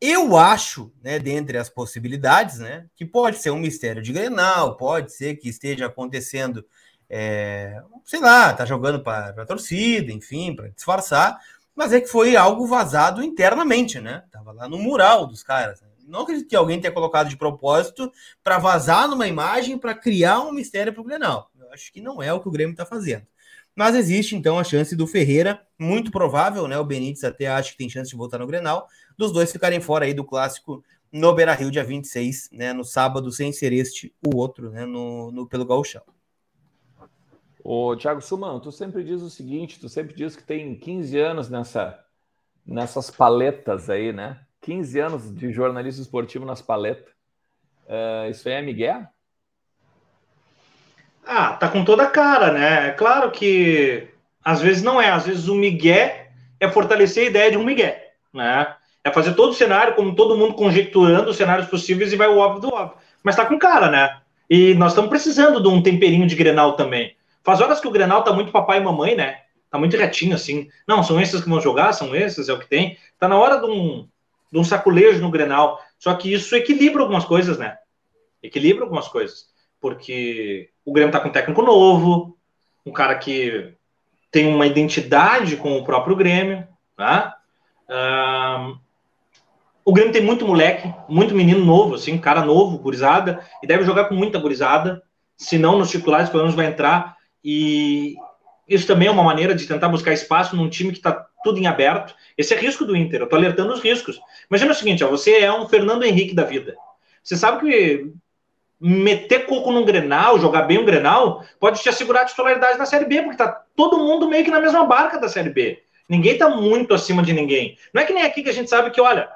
Eu acho, né, dentre as possibilidades, né, que pode ser um mistério de Grenal, pode ser que esteja acontecendo, é, sei lá, tá jogando para a torcida, enfim, para disfarçar, mas é que foi algo vazado internamente, né? Tava lá no mural dos caras. Não acredito que alguém tenha colocado de propósito para vazar numa imagem para criar um mistério para o Grenal. Eu acho que não é o que o Grêmio está fazendo. Mas existe então a chance do Ferreira, muito provável, né? O Benítez até acha que tem chance de voltar no Grenal, dos dois ficarem fora aí do clássico no Beira Rio, dia 26, né? No sábado, sem ser este o outro, né? No, no pelo Gauchão. Ô, Thiago Suman, tu sempre diz o seguinte: tu sempre diz que tem 15 anos nessa, nessas paletas aí, né? 15 anos de jornalista esportivo nas paletas. Uh, isso aí é Miguel? Ah, tá com toda a cara, né? É claro que às vezes não é, às vezes o Miguel é fortalecer a ideia de um Miguel, né? É fazer todo o cenário, como todo mundo conjecturando os cenários possíveis e vai o óbvio do óbvio. Mas tá com cara, né? E nós estamos precisando de um temperinho de Grenal também. Faz horas que o Grenal tá muito papai e mamãe, né? Tá muito retinho assim. Não, são esses que vão jogar, são esses, é o que tem. Tá na hora de um, de um saculejo no Grenal. Só que isso equilibra algumas coisas, né? Equilibra algumas coisas porque o Grêmio está com um técnico novo, um cara que tem uma identidade com o próprio Grêmio, tá? o Grêmio tem muito moleque, muito menino novo, assim, cara novo, gurizada, e deve jogar com muita gurizada, se não nos titulares, pelo menos vai entrar, e isso também é uma maneira de tentar buscar espaço num time que está tudo em aberto. Esse é risco do Inter, eu estou alertando os riscos. Imagina o seguinte, ó, você é um Fernando Henrique da vida. Você sabe que meter coco num Grenal, jogar bem um Grenal, pode te assegurar a titularidade na Série B, porque tá todo mundo meio que na mesma barca da Série B. Ninguém tá muito acima de ninguém. Não é que nem aqui que a gente sabe que, olha,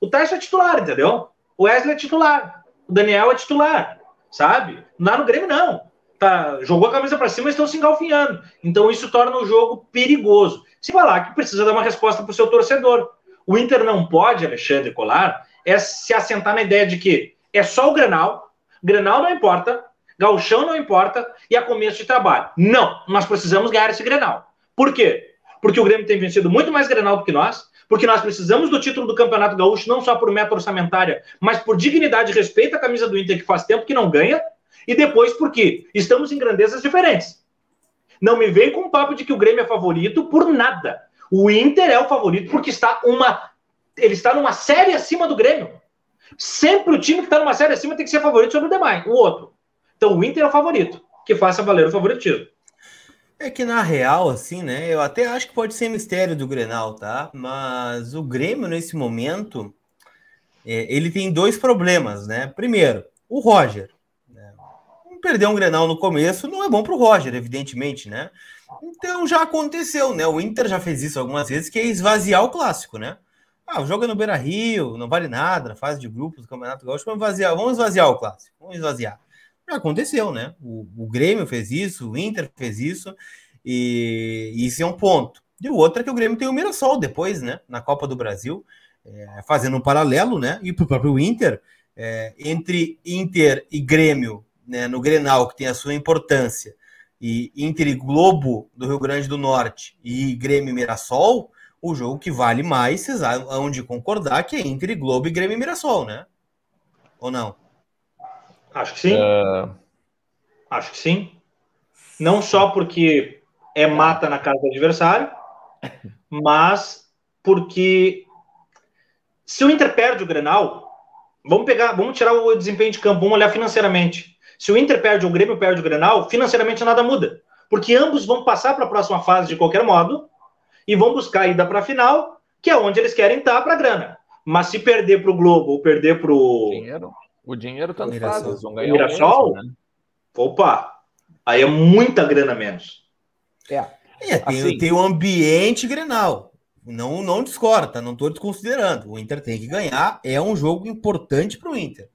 o Tyson é titular, entendeu? O Wesley é titular, o Daniel é titular, sabe? Lá no Grêmio, não. Tá, jogou a camisa para cima e estão se engalfinhando. Então isso torna o jogo perigoso. Se falar que precisa dar uma resposta para o seu torcedor. O Inter não pode, Alexandre Colar, é se assentar na ideia de que é só o Grenal, Grenal não importa, Galchão não importa e a começo de trabalho. Não, nós precisamos ganhar esse Grenal. Por quê? Porque o Grêmio tem vencido muito mais Grenal do que nós, porque nós precisamos do título do Campeonato Gaúcho, não só por meta orçamentária, mas por dignidade e respeito à camisa do Inter, que faz tempo que não ganha, e depois porque estamos em grandezas diferentes. Não me vem com o papo de que o Grêmio é favorito por nada. O Inter é o favorito porque está uma. Ele está numa série acima do Grêmio. Sempre o time que está numa série acima tem que ser favorito sobre o demais, o outro. Então o Inter é o favorito, que faça valer o favoritismo. É que na real, assim, né? Eu até acho que pode ser mistério do Grenal, tá? Mas o Grêmio, nesse momento, é, ele tem dois problemas, né? Primeiro, o Roger. Né? perder um Grenal no começo não é bom para o Roger, evidentemente, né? Então já aconteceu, né? O Inter já fez isso algumas vezes, que é esvaziar o clássico, né? Ah, o jogo é no Beira Rio, não vale nada, na fase de grupos Campeonato Gaúcho, vamos esvaziar, vamos esvaziar o clássico, vamos esvaziar. Já aconteceu, né? O, o Grêmio fez isso, o Inter fez isso, e, e isso é um ponto. E o outro é que o Grêmio tem o Mirassol depois, né? Na Copa do Brasil, é, fazendo um paralelo, né? E para o próprio Inter, é, entre Inter e Grêmio, né, no Grenal, que tem a sua importância, e Inter e Globo do Rio Grande do Norte e Grêmio e Mirassol, o jogo que vale mais, vocês hão de concordar que é Inter e Globo e Grêmio e Mirassol, né? Ou não? Acho que sim. Uh... Acho que sim. Não só porque é mata na casa do adversário, mas porque se o Inter perde o Grenal, vamos pegar, vamos tirar o desempenho de campo, vamos olhar financeiramente. Se o Inter perde o Grêmio perde o Grenal, financeiramente nada muda. Porque ambos vão passar para a próxima fase de qualquer modo e vão buscar a ida para a final, que é onde eles querem estar para a grana. Mas se perder para o Globo ou perder para o. Dinheiro. O dinheiro tanto faz, eles vão ganhar. Mirassol? Menos, né? Opa! Aí é muita grana menos. É. é tem, assim, tem o ambiente grenal. Não, não descorta, não estou desconsiderando. O Inter tem que ganhar, é um jogo importante para o Inter.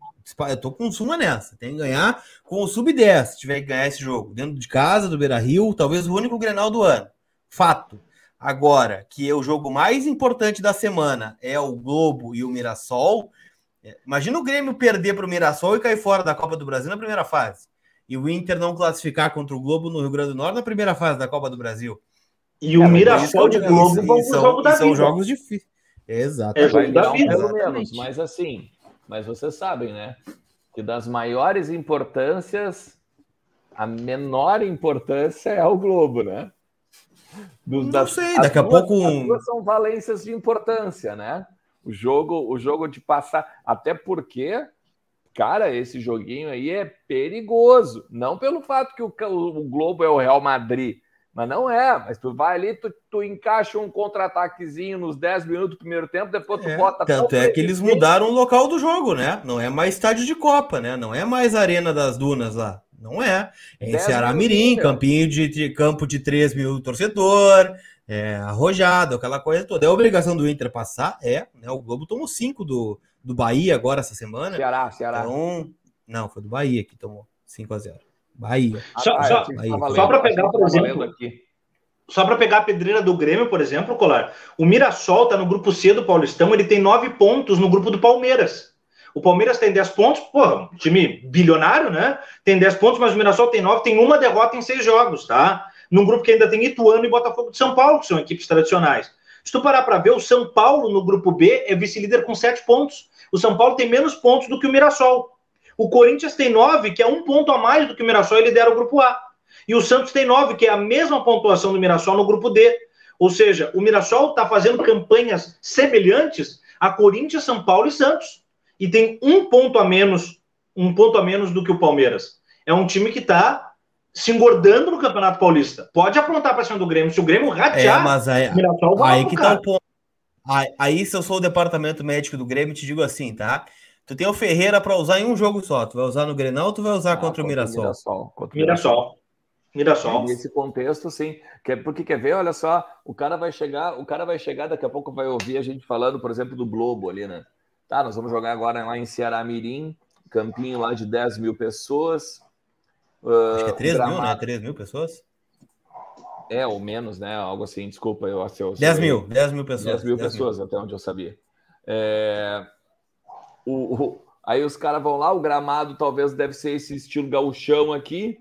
Eu tô com suma nessa. Tem que ganhar com o sub-10, se tiver que ganhar esse jogo. Dentro de casa, do Beira Rio, talvez o único Grenal do ano. Fato. Agora, que é o jogo mais importante da semana é o Globo e o Mirassol. É, imagina o Grêmio perder para o Mirassol e cair fora da Copa do Brasil na primeira fase. E o Inter não classificar contra o Globo no Rio Grande do Norte na primeira fase da Copa do Brasil. E o Mirassol de Globo vão são, jogo da são jogos difíceis. Exato. É jogo da vida. Pelo menos, mas assim, mas vocês sabem, né? Que das maiores importâncias, a menor importância é o Globo, né? Dos, Não das, sei, daqui a duas, pouco. As duas são valências de importância, né? O jogo, o jogo de passar. Até porque, cara, esse joguinho aí é perigoso. Não pelo fato que o, o Globo é o Real Madrid mas não é, mas tu vai ali, tu, tu encaixa um contra-ataquezinho nos 10 minutos do primeiro tempo, depois tu é, bota. Tanto é que eles mudaram o local do jogo, né? Não é mais estádio de Copa, né? Não é mais Arena das Dunas lá. Não é. É em Ceará Mirim, campinho de, de, campo de 3 mil torcedor, é, arrojado, aquela coisa toda. É a obrigação do Inter passar? É, né? O Globo tomou 5 do, do Bahia agora essa semana. Ceará, Ceará. Então, não, foi do Bahia que tomou 5 a 0 Bahia. Só, ah, só, só para pegar, por exemplo, aqui. só para pegar a pedreira do Grêmio, por exemplo, Colar, o Mirassol está no grupo C do Paulistão, ele tem nove pontos no grupo do Palmeiras. O Palmeiras tem 10 pontos, um time bilionário, né? Tem 10 pontos, mas o Mirassol tem 9, tem uma derrota em seis jogos, tá? Num grupo que ainda tem Ituano e Botafogo de São Paulo, que são equipes tradicionais. Se tu parar para ver, o São Paulo no grupo B é vice-líder com 7 pontos. O São Paulo tem menos pontos do que o Mirassol. O Corinthians tem nove, que é um ponto a mais do que o Mirassol, ele lidera o grupo A. E o Santos tem nove, que é a mesma pontuação do Mirassol no grupo D. Ou seja, o Mirassol está fazendo campanhas semelhantes a Corinthians, São Paulo e Santos. E tem um ponto a menos, um ponto a menos do que o Palmeiras. É um time que está se engordando no Campeonato Paulista. Pode aprontar para cima do Grêmio. Se o Grêmio ratear, é, mas aí, o aí que tá o ponto. Aí, aí, se eu sou o departamento médico do Grêmio, te digo assim, tá? Tu tem o Ferreira para usar em um jogo só. Tu vai usar no Grenal ou tu vai usar ah, contra, o Mirassol? Mirassol contra Mirassol. Mirassol. Nesse contexto, sim. Que, porque quer ver, olha só, o cara vai chegar, o cara vai chegar, daqui a pouco vai ouvir a gente falando, por exemplo, do Globo ali, né? Tá, nós vamos jogar agora lá em Ceará Mirim, campinho lá de 10 mil pessoas. Acho que é 3 mil, né? 3 mil pessoas? É, ou menos, né? Algo assim, desculpa. Eu, eu, 10 mil, 10 mil pessoas. 10 mil 10 pessoas, mil. até onde eu sabia. É, o, o, aí os caras vão lá, o gramado talvez deve ser esse estilo gauchão aqui,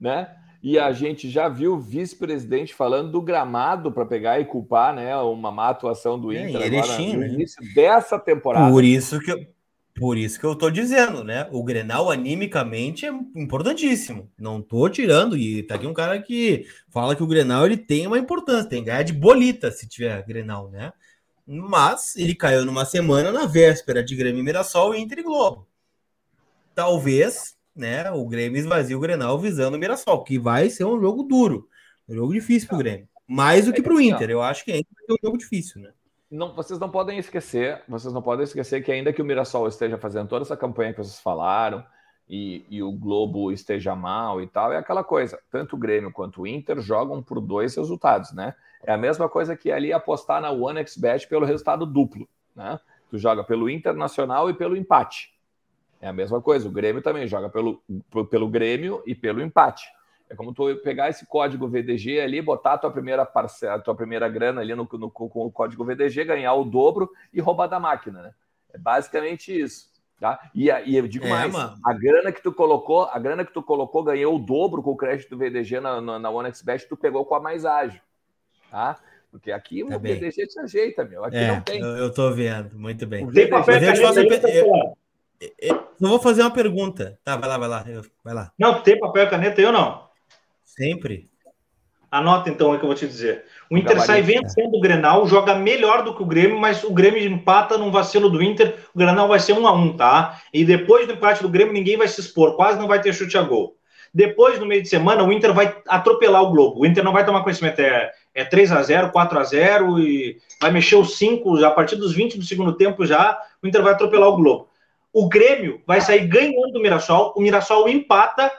né? E a gente já viu o vice-presidente falando do gramado para pegar e culpar, né, uma má atuação do é, Inter é, agora, no né? início dessa temporada. Por isso que eu, por isso que eu tô dizendo, né? O Grenal animicamente é importantíssimo. Não tô tirando e tá aqui um cara que fala que o Grenal ele tem uma importância, tem que ganhar de bolita se tiver Grenal, né? mas ele caiu numa semana na véspera de Grêmio Mirassol e Inter e Globo. Talvez, né, o Grêmio esvazie o Grenal visando o Mirassol, que vai ser um jogo duro, um jogo difícil para o Grêmio. Mais do que para o Inter, eu acho que ainda vai ser um jogo difícil, né? Não, vocês não podem esquecer, vocês não podem esquecer que ainda que o Mirassol esteja fazendo toda essa campanha que vocês falaram, e, e, o Globo esteja mal e tal, é aquela coisa. Tanto o Grêmio quanto o Inter jogam por dois resultados, né? É a mesma coisa que ali apostar na OneXBet pelo resultado duplo, né? Tu joga pelo Internacional e pelo empate. É a mesma coisa. O Grêmio também joga pelo, pelo Grêmio e pelo empate. É como tu pegar esse código VDG ali, botar a tua primeira parcela, a tua primeira grana ali no, no, com o código VDG, ganhar o dobro e roubar da máquina, né? É basicamente isso. Tá? E, e eu digo é, mais, mano. a grana que tu colocou, a grana que tu colocou ganhou o dobro com o crédito do VDG na, na, na OneXBet, tu pegou com a mais ágil. Tá? Porque aqui tá o bem. VDG te ajeita, meu. Aqui é, não tem. Eu, eu tô vendo, muito bem. Tem papel eu, eu, eu, vou fazer uma pergunta. Tá, vai lá, vai lá. Vai lá. Não, tem papel e caneta eu não. Sempre. Anota então o que eu vou te dizer. O Inter sai vencendo o Grenal, joga melhor do que o Grêmio, mas o Grêmio empata num vacilo do Inter. O Grenal vai ser um a um, tá? E depois do empate do Grêmio, ninguém vai se expor, quase não vai ter chute a gol. Depois, no meio de semana, o Inter vai atropelar o Globo. O Inter não vai tomar conhecimento. É, é 3 a 0 4 a 0 e vai mexer os 5, a partir dos 20 do segundo tempo já, o Inter vai atropelar o Globo. O Grêmio vai sair ganhando do Mirassol, o Mirassol empata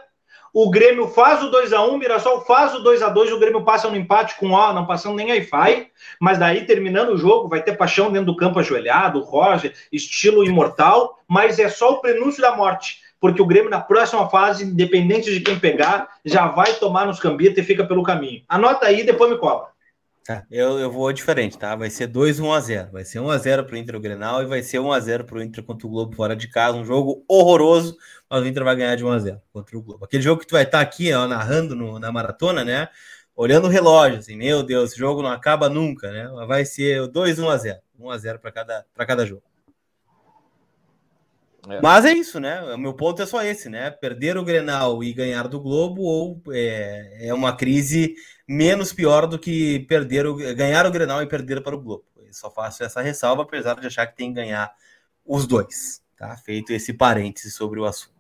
o Grêmio faz o 2 a 1 o Mirassol faz o 2 a 2 o Grêmio passa no empate com o não passando nem Wi-Fi, mas daí terminando o jogo vai ter paixão dentro do campo ajoelhado, Roger, estilo imortal, mas é só o prenúncio da morte, porque o Grêmio na próxima fase, independente de quem pegar, já vai tomar nos cambitos e fica pelo caminho. Anota aí, depois me cobra. Tá, eu, eu vou diferente, tá? Vai ser 2 1 a 0 Vai ser 1 a 0 pro Inter o Grenal e vai ser 1 a 0 pro Inter contra o Globo fora de casa. Um jogo horroroso, mas o Inter vai ganhar de 1 a 0 contra o Globo. Aquele jogo que tu vai estar tá aqui, ó, narrando no, na maratona, né? Olhando o relógio, assim, meu Deus, esse jogo não acaba nunca, né? Vai ser 2 1 a 0 1 a 0 para cada, cada jogo. É. Mas é isso, né? O meu ponto é só esse, né? Perder o Grenal e ganhar do Globo ou é, é uma crise menos pior do que perder o, ganhar o Grenal e perder para o Globo. Eu só faço essa ressalva, apesar de achar que tem que ganhar os dois. Tá? Feito esse parêntese sobre o assunto.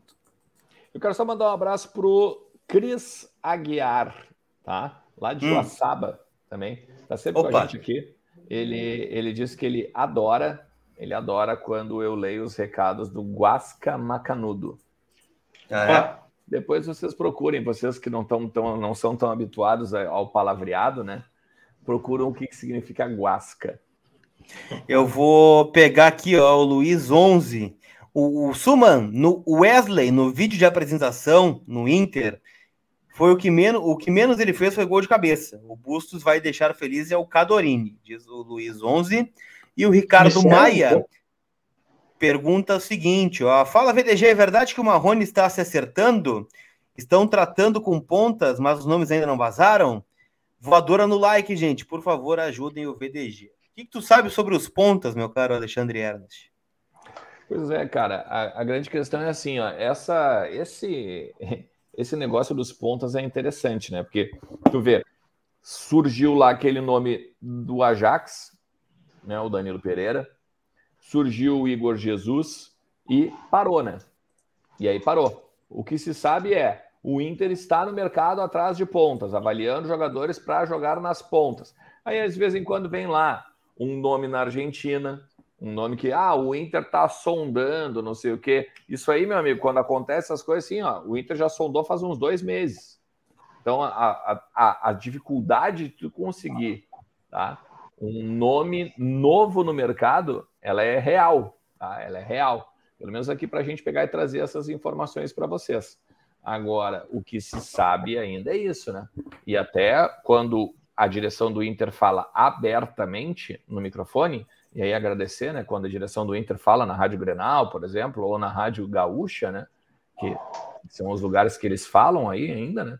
Eu quero só mandar um abraço pro Cris Aguiar, tá? Lá de hum. Joaçaba também. Tá sempre Opa. com a gente aqui. Ele, ele disse que ele adora ele adora quando eu leio os recados do Guasca Macanudo. Ah, é? Depois vocês procurem, vocês que não, tão, tão, não são tão habituados ao palavreado, né? Procuram o que, que significa guasca. Eu vou pegar aqui, ó, o Luiz 11. O, o Suman, no Wesley, no vídeo de apresentação no Inter, foi o que menos, o que menos ele fez foi gol de cabeça. O Bustos vai deixar feliz é o Cadorini, diz o Luiz 11. E o Ricardo Maia pergunta o seguinte: ó, fala VDG, é verdade que o Marrone está se acertando? Estão tratando com pontas, mas os nomes ainda não vazaram? Voadora no like, gente. Por favor, ajudem o VDG. O que, que tu sabe sobre os pontas, meu caro Alexandre Ernest? Pois é, cara. A, a, grande questão é assim, ó. Essa, esse, <laughs> esse negócio dos pontas é interessante, né? Porque tu vê, surgiu lá aquele nome do Ajax, né, o Danilo Pereira, surgiu o Igor Jesus e parou, né? E aí parou. O que se sabe é o Inter está no mercado atrás de pontas, avaliando jogadores para jogar nas pontas. Aí, de vez em quando, vem lá um nome na Argentina, um nome que, ah, o Inter está sondando, não sei o quê. Isso aí, meu amigo, quando acontece essas coisas assim, ó, o Inter já sondou faz uns dois meses. Então, a, a, a, dificuldade de tu conseguir tá, um nome novo no mercado, ela é real, tá? Ela é real. Pelo menos aqui para a gente pegar e trazer essas informações para vocês. Agora, o que se sabe ainda é isso, né? E até quando a direção do Inter fala abertamente no microfone, e aí agradecer, né? Quando a direção do Inter fala na Rádio Grenal, por exemplo, ou na Rádio Gaúcha, né? Que são os lugares que eles falam aí ainda, né?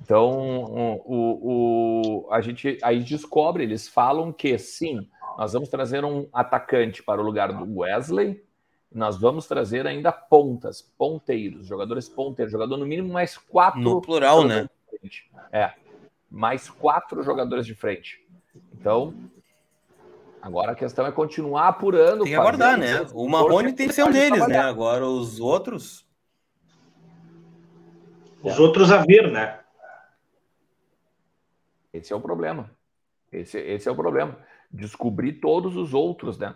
Então, o, o, a gente aí descobre, eles falam que sim, nós vamos trazer um atacante para o lugar do Wesley, nós vamos trazer ainda pontas, ponteiros, jogadores ponteiros, jogador no mínimo mais quatro. No plural, né? É, mais quatro jogadores de frente. Então, agora a questão é continuar apurando. Tem que aguardar, né? O Marrone tem que ser um deles, né? Agora os outros. Os outros a ver, né? Esse é o problema. Esse, esse é o problema. Descobrir todos os outros, né?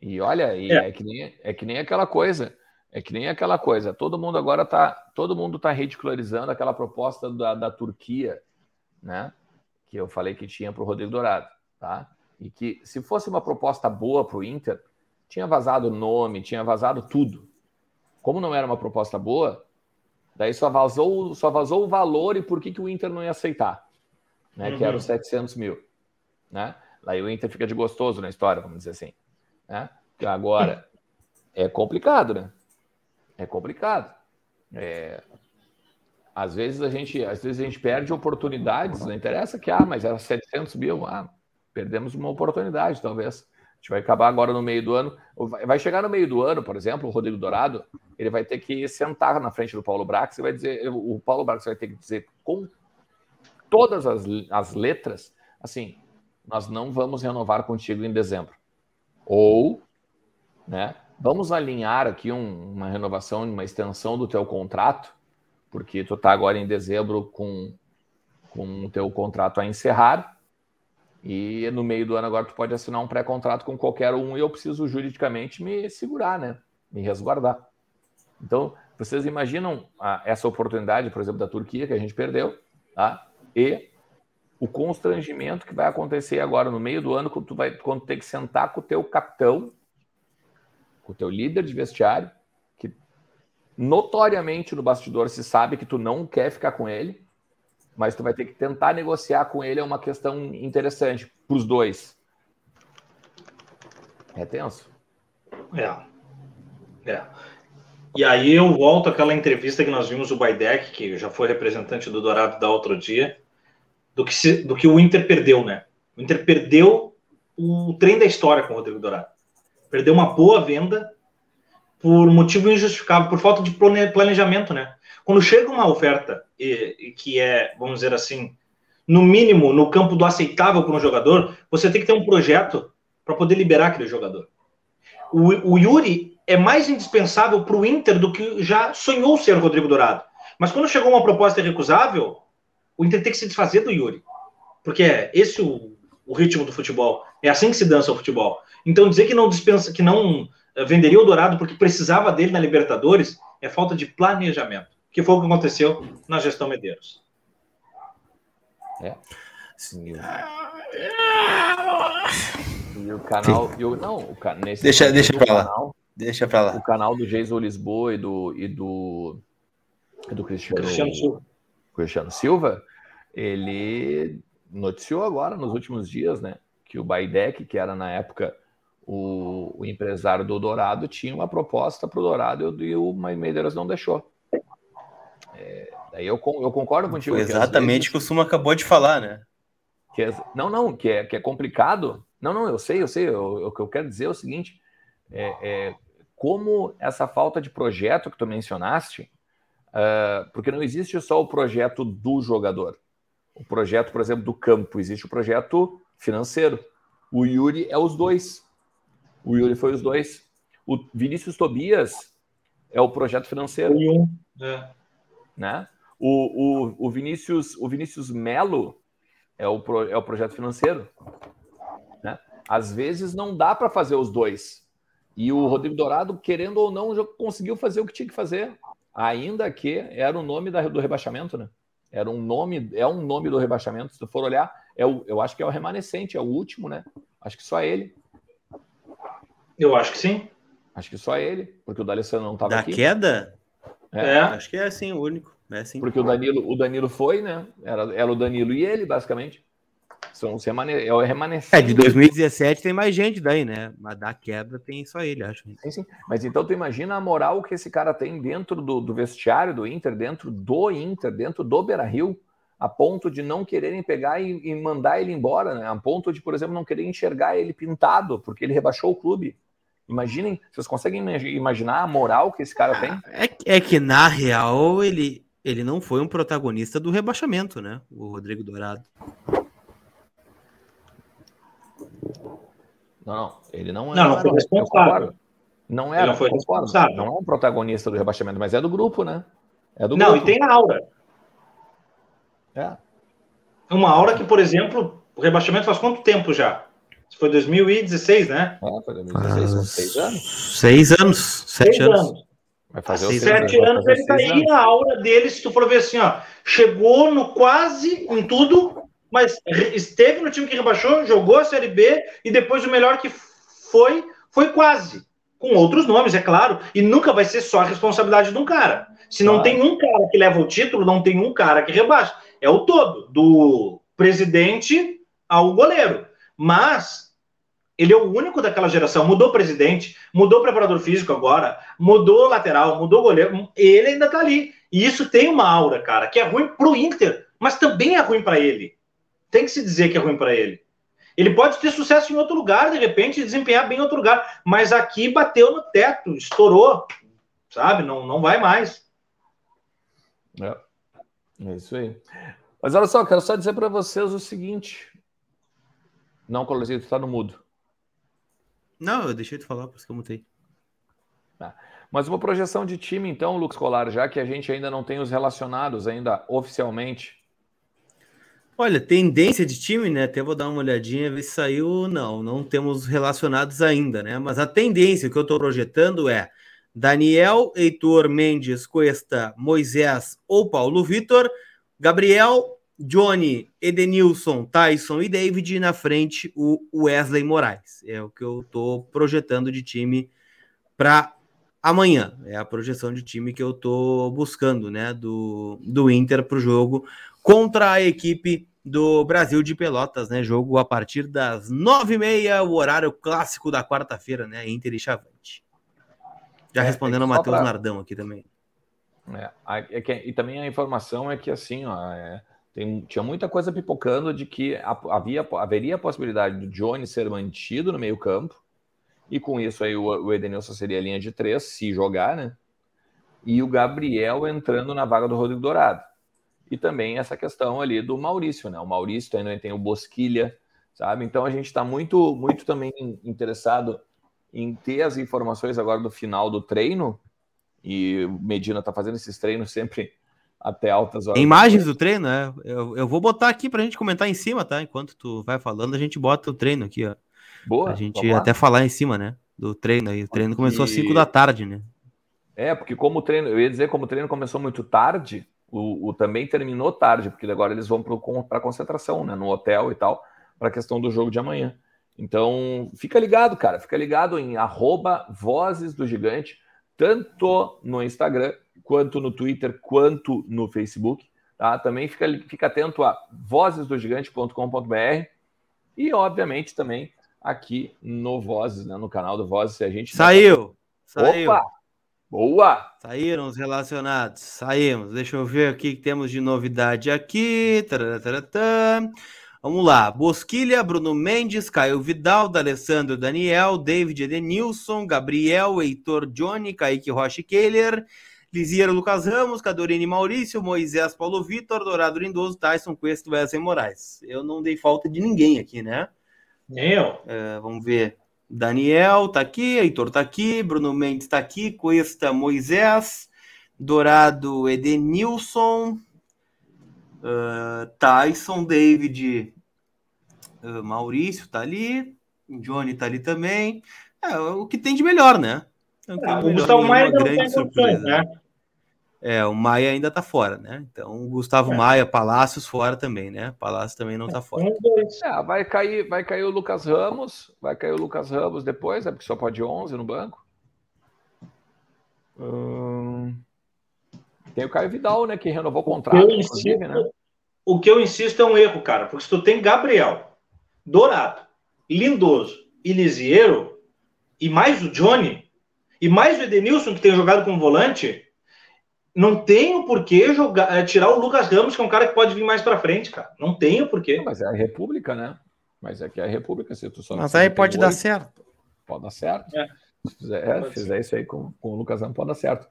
E olha, e é. é. que, nem, é que nem aquela coisa. É que nem aquela coisa, todo mundo agora tá, todo mundo tá ridicularizando aquela proposta da, da Turquia, né? Que eu falei que tinha para o Rodrigo Dourado, tá? E que se fosse uma proposta boa para o Inter, tinha vazado o nome, tinha vazado tudo. Como não era uma proposta boa, daí só vazou, só vazou o valor e por que, que o Inter não ia aceitar, né? Uhum. Que era os 700 mil, né? Aí o Inter fica de gostoso na história, vamos dizer assim, né? Agora é complicado, né? É complicado. É... Às vezes a gente, às vezes a gente perde oportunidades. Não interessa que ah, mas era 700 mil, ah, perdemos uma oportunidade, talvez. A gente vai acabar agora no meio do ano. Vai chegar no meio do ano, por exemplo, o Rodrigo Dourado, ele vai ter que sentar na frente do Paulo Brax e vai dizer, o Paulo Brax vai ter que dizer com todas as, as letras, assim, nós não vamos renovar contigo em dezembro. Ou, né, Vamos alinhar aqui um, uma renovação, uma extensão do teu contrato, porque tu está agora em dezembro com, com o teu contrato a encerrar, e no meio do ano agora tu pode assinar um pré-contrato com qualquer um e eu preciso juridicamente me segurar, né? Me resguardar. Então, vocês imaginam a, essa oportunidade, por exemplo, da Turquia que a gente perdeu, tá? E o constrangimento que vai acontecer agora no meio do ano quando tu vai quando tem que sentar com o teu capitão com o teu líder de vestiário, que notoriamente no bastidor se sabe que tu não quer ficar com ele, mas tu vai ter que tentar negociar com ele é uma questão interessante para os dois. É tenso. É. É. E aí eu volto àquela entrevista que nós vimos o Baidec, que já foi representante do Dourado da outro dia, do que, se, do que o Inter perdeu, né? O Inter perdeu o trem da história com o Rodrigo Dourado perdeu uma boa venda por motivo injustificável, por falta de planejamento, né? Quando chega uma oferta e, e que é, vamos dizer assim, no mínimo no campo do aceitável para um jogador, você tem que ter um projeto para poder liberar aquele jogador. O, o Yuri é mais indispensável para o Inter do que já sonhou ser Rodrigo Dourado. Mas quando chegou uma proposta irrecusável, o Inter tem que se desfazer do Yuri. Porque é esse o, o ritmo do futebol. É assim que se dança o futebol. Então dizer que não dispensa, que não eh, venderia o Dourado porque precisava dele na Libertadores é falta de planejamento, que foi o que aconteceu na gestão Medeiros. É. Sim. E o canal, e o, não, o, nesse deixa, deixa para lá. Deixa para lá. O canal do Jason Lisboa e do e do, e do Cristiano, Cristiano Silva. Cristiano Silva, ele noticiou agora nos últimos dias, né, que o Baidec, que era na época o, o empresário do Dourado tinha uma proposta para o Dourado e o Medeiros não deixou. É, daí eu, eu concordo contigo. Foi exatamente o que o Suma acabou de falar, né? Que é, não, não, que é, que é complicado. Não, não, eu sei, eu sei. Eu, o que eu quero dizer é o seguinte: é, é como essa falta de projeto que tu mencionaste, uh, porque não existe só o projeto do jogador. O projeto, por exemplo, do campo, existe o projeto financeiro. O Yuri é os dois. O Yuri foi os dois. O Vinícius Tobias é o projeto financeiro. É. Né? O, o, o, Vinícius, o Vinícius Melo é o, pro, é o projeto financeiro. Né? Às vezes não dá para fazer os dois. E o Rodrigo Dourado, querendo ou não, já conseguiu fazer o que tinha que fazer. Ainda que era o nome da, do rebaixamento, né? Era um nome, é um nome do rebaixamento. Se tu for olhar, é o, eu acho que é o remanescente, é o último, né? Acho que só ele. Eu acho que sim. Acho que só ele, porque o D'Alessandro não estava aqui. Da queda? É. é. Acho que é assim, o único. É assim. Porque o Danilo, o Danilo foi, né? Era, era o Danilo e ele, basicamente. São os remane... é o remanescente. É, de 2017 tem mais gente daí, né? Mas da quebra tem só ele, acho. Sim, sim. Mas então tu imagina a moral que esse cara tem dentro do, do vestiário do Inter, dentro do Inter, dentro do Beira-Rio, a ponto de não quererem pegar e, e, mandar ele embora, né? A ponto de, por exemplo, não querer enxergar ele pintado, porque ele rebaixou o clube. Imaginem, vocês conseguem imaginar a moral que esse cara tem? É, é que, na real, ele, ele não foi um protagonista do rebaixamento, né? O Rodrigo Dourado. Não, não, ele não, é não, não foi responsável. Não era, não foi responsável. Não é um protagonista do rebaixamento, mas é do grupo, né? É do não, grupo. e tem a aura. É. Uma aura que, por exemplo, o rebaixamento faz quanto tempo já? Foi 2016, né? É, foi 2016, ah, seis anos. Seis anos, sete seis anos. anos. Vai fazer os sete anos, ele tá aí, a aura dele, se tu for ver assim, ó, chegou no quase em tudo, mas esteve no time que rebaixou, jogou a Série B e depois o melhor que foi, foi quase. Com outros nomes, é claro, e nunca vai ser só a responsabilidade de um cara. Se não tem um cara que leva o título, não tem um cara que rebaixa. É o todo, do presidente ao goleiro. Mas ele é o único daquela geração. Mudou o presidente, mudou o preparador físico agora, mudou o lateral, mudou o goleiro. Ele ainda tá ali. E isso tem uma aura, cara, que é ruim pro Inter, mas também é ruim para ele. Tem que se dizer que é ruim para ele. Ele pode ter sucesso em outro lugar, de repente, desempenhar bem em outro lugar, mas aqui bateu no teto, estourou, sabe? Não, não vai mais. É, é isso aí. Mas olha só, quero só dizer para vocês o seguinte. Não, Colozinho, tu tá no mudo. Não, eu deixei de falar, por isso que eu mutei. Tá. Mas uma projeção de time, então, Lucas Colar, já que a gente ainda não tem os relacionados ainda oficialmente. Olha, tendência de time, né? Até vou dar uma olhadinha, ver se saiu. Não, não temos relacionados ainda, né? Mas a tendência que eu estou projetando é Daniel, Heitor, Mendes, Cuesta, Moisés ou Paulo Vitor, Gabriel, Johnny, Edenilson, Tyson e David, na frente o Wesley Moraes. É o que eu estou projetando de time para amanhã. É a projeção de time que eu estou buscando, né? Do, do Inter para o jogo contra a equipe do Brasil de Pelotas, né? Jogo a partir das nove e meia, o horário clássico da quarta-feira, né? Inter e Chavante. Já é, respondendo ao Matheus pra... Nardão aqui também. É, é que, e também a informação é que assim, ó, é, tem, tinha muita coisa pipocando de que havia, haveria a possibilidade do Johnny ser mantido no meio-campo, e com isso aí o, o Edenilson seria linha de três, se jogar, né? E o Gabriel entrando na vaga do Rodrigo Dourado. E também essa questão ali do Maurício, né? O Maurício também tem o Bosquilha, sabe? Então a gente está muito, muito também interessado em ter as informações agora do final do treino. E o Medina está fazendo esses treinos sempre até altas horas. Imagens do treino, né? Eu, eu vou botar aqui para a gente comentar em cima, tá? Enquanto tu vai falando, a gente bota o treino aqui, ó. Boa. A gente até falar em cima, né? Do treino aí. O treino começou às 5 da tarde, né? É, porque como o treino, eu ia dizer, como o treino começou muito tarde, o, o também terminou tarde, porque agora eles vão para a concentração, né? No hotel e tal, para a questão do jogo de amanhã. Então, fica ligado, cara. Fica ligado em arroba Vozes do Gigante, tanto no Instagram quanto no Twitter, quanto no Facebook. Tá? Também fica, fica atento a vozesdogigante.com.br e, obviamente, também aqui no Vozes, né? no canal do Vozes. Se a gente saiu, saiu. Opa! Boa! Saíram os relacionados, saímos. Deixa eu ver o que temos de novidade aqui. Tararatara. Vamos lá. Bosquilha, Bruno Mendes, Caio Vidal, D'Alessandro Daniel, David Edenilson, Gabriel, Heitor Johnny, Kaique Rocha Kehler, Lisiero Lucas Ramos, Cadorini Maurício, Moisés Paulo Vitor, Dourado Lindoso, Tyson Cuesta e Wesley Moraes. Eu não dei falta de ninguém aqui, né? Eu. É, vamos ver. Daniel tá aqui, Heitor tá aqui, Bruno Mendes tá aqui, Cuesta Moisés, Dourado Edenilson, uh, Tyson, David, uh, Maurício tá ali, Johnny tá ali também. É o que tem de melhor, né? É o, ah, o Gustavo Maia não tem surpresa. né? É, o Maia ainda tá fora, né? Então, o Gustavo é. Maia, Palácios fora também, né? Palácio também não tá fora. É, vai cair, vai cair o Lucas Ramos, vai cair o Lucas Ramos depois, é porque só pode 11 no banco. Hum... Tem o Caio Vidal, né, que renovou o contrato, o insisto, né? O que eu insisto é um erro, cara, porque se tu tem Gabriel, Dourado, Lindoso e Lisiero, e mais o Johnny, e mais o Edenilson, que tem jogado como volante, não tem o porquê jogar, é, tirar o Lucas Ramos, que é um cara que pode vir mais para frente, cara. Não tem o porquê. Não, mas é a República, né? Mas é que é a República, se tu só Mas aí pode dar certo. Pode dar certo. É. Se fizer, é, fizer isso aí com, com o Lucas Ramos, pode dar certo.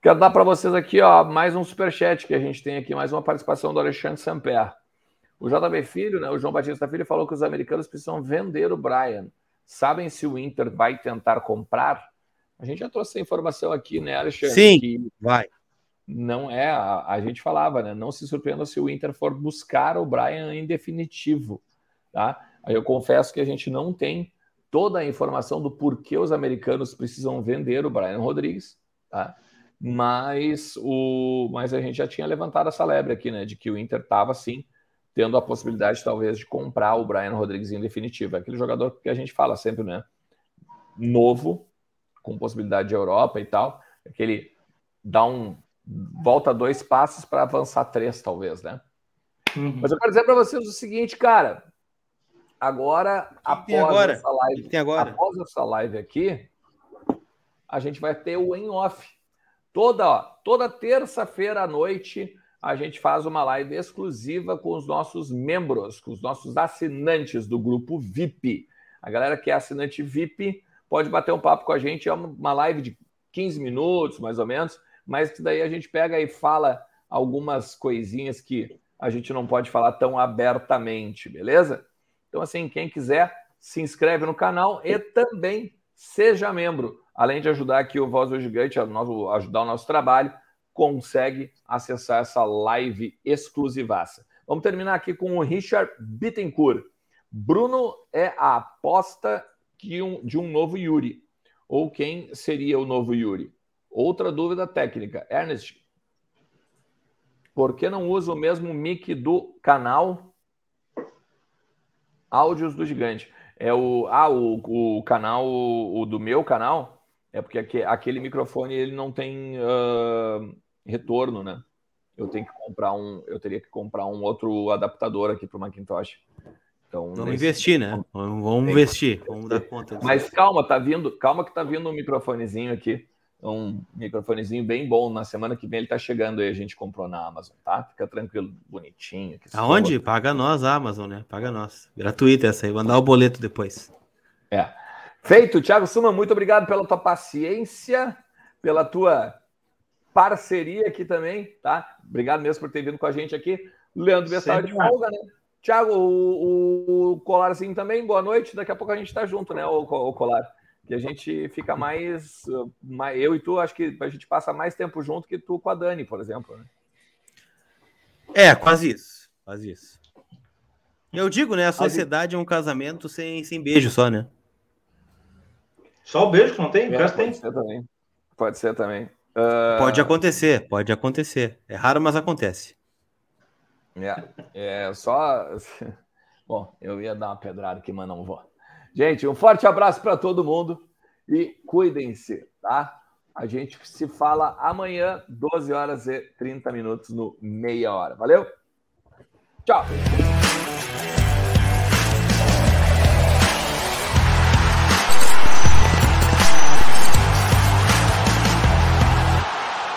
Quero dar para vocês aqui, ó, mais um superchat que a gente tem aqui, mais uma participação do Alexandre Samper. O JB Filho, né, o João Batista Filho, falou que os americanos precisam vender o Brian. Sabem se o Inter vai tentar comprar? A gente já trouxe essa informação aqui, né, Alexandre? Sim, que... vai não é, a, a, gente falava, né? Não se surpreenda se o Inter for buscar o Brian em definitivo, tá? Eu confesso que a gente não tem toda a informação do porquê os americanos precisam vender o Brian Rodrigues, tá? mas o mas a gente já tinha levantado essa lebre aqui, né, de que o Inter estava sim tendo a possibilidade talvez de comprar o Brian Rodrigues em definitivo, é aquele jogador que a gente fala sempre, né, novo, com possibilidade de Europa e tal, aquele dá um volta dois passos para avançar três talvez, né? Uhum. Mas eu quero dizer para vocês o seguinte, cara, agora após agora? essa live, agora? após essa live aqui, a gente vai ter o em off Toda, ó, toda terça-feira à noite a gente faz uma live exclusiva com os nossos membros, com os nossos assinantes do grupo VIP. A galera que é assinante VIP pode bater um papo com a gente, é uma live de 15 minutos, mais ou menos, mas que daí a gente pega e fala algumas coisinhas que a gente não pode falar tão abertamente, beleza? Então, assim, quem quiser, se inscreve no canal e também seja membro além de ajudar aqui o Voz do Gigante, ajudar o nosso trabalho, consegue acessar essa live exclusivaça. Vamos terminar aqui com o Richard Bittencourt. Bruno é a aposta um, de um novo Yuri. Ou quem seria o novo Yuri? Outra dúvida técnica. Ernest, por que não usa o mesmo mic do canal Áudios do Gigante? É o, ah, o, o canal, o do meu canal, é porque aquele microfone ele não tem uh, retorno, né? Eu tenho que comprar um, eu teria que comprar um outro adaptador aqui para o Macintosh. Então, vamos nesse... investir, né? Vamos investir, vamos dar conta. Disso. Mas calma, tá vindo, calma que tá vindo um microfonezinho aqui, um microfonezinho bem bom. Na semana que vem ele tá chegando aí, a gente comprou na Amazon, tá? Fica tranquilo, bonitinho. Aonde? Paga nós, a Amazon, né? Paga nós. Gratuita essa aí, mandar o boleto depois. É. Feito, Thiago Suma, muito obrigado pela tua paciência, pela tua parceria aqui também, tá? Obrigado mesmo por ter vindo com a gente aqui. Leandro Bessar de folga, né? Thiago, o, o Colarzinho também, boa noite. Daqui a pouco a gente tá junto, né, o, o Colar? Que a gente fica mais, mais. Eu e tu, acho que a gente passa mais tempo junto que tu com a Dani, por exemplo. Né? É, quase isso. Quase isso. Eu digo, né? A sociedade é um casamento sem, sem beijo só, né? Só o beijo que não tem? É, pode tem. Ser também. Pode ser também. Uh... Pode acontecer, pode acontecer. É raro, mas acontece. É, é só. <laughs> Bom, eu ia dar uma pedrada aqui, mas não vou. Gente, um forte abraço para todo mundo e cuidem-se, tá? A gente se fala amanhã, 12 horas e 30 minutos no meia hora. Valeu? Tchau!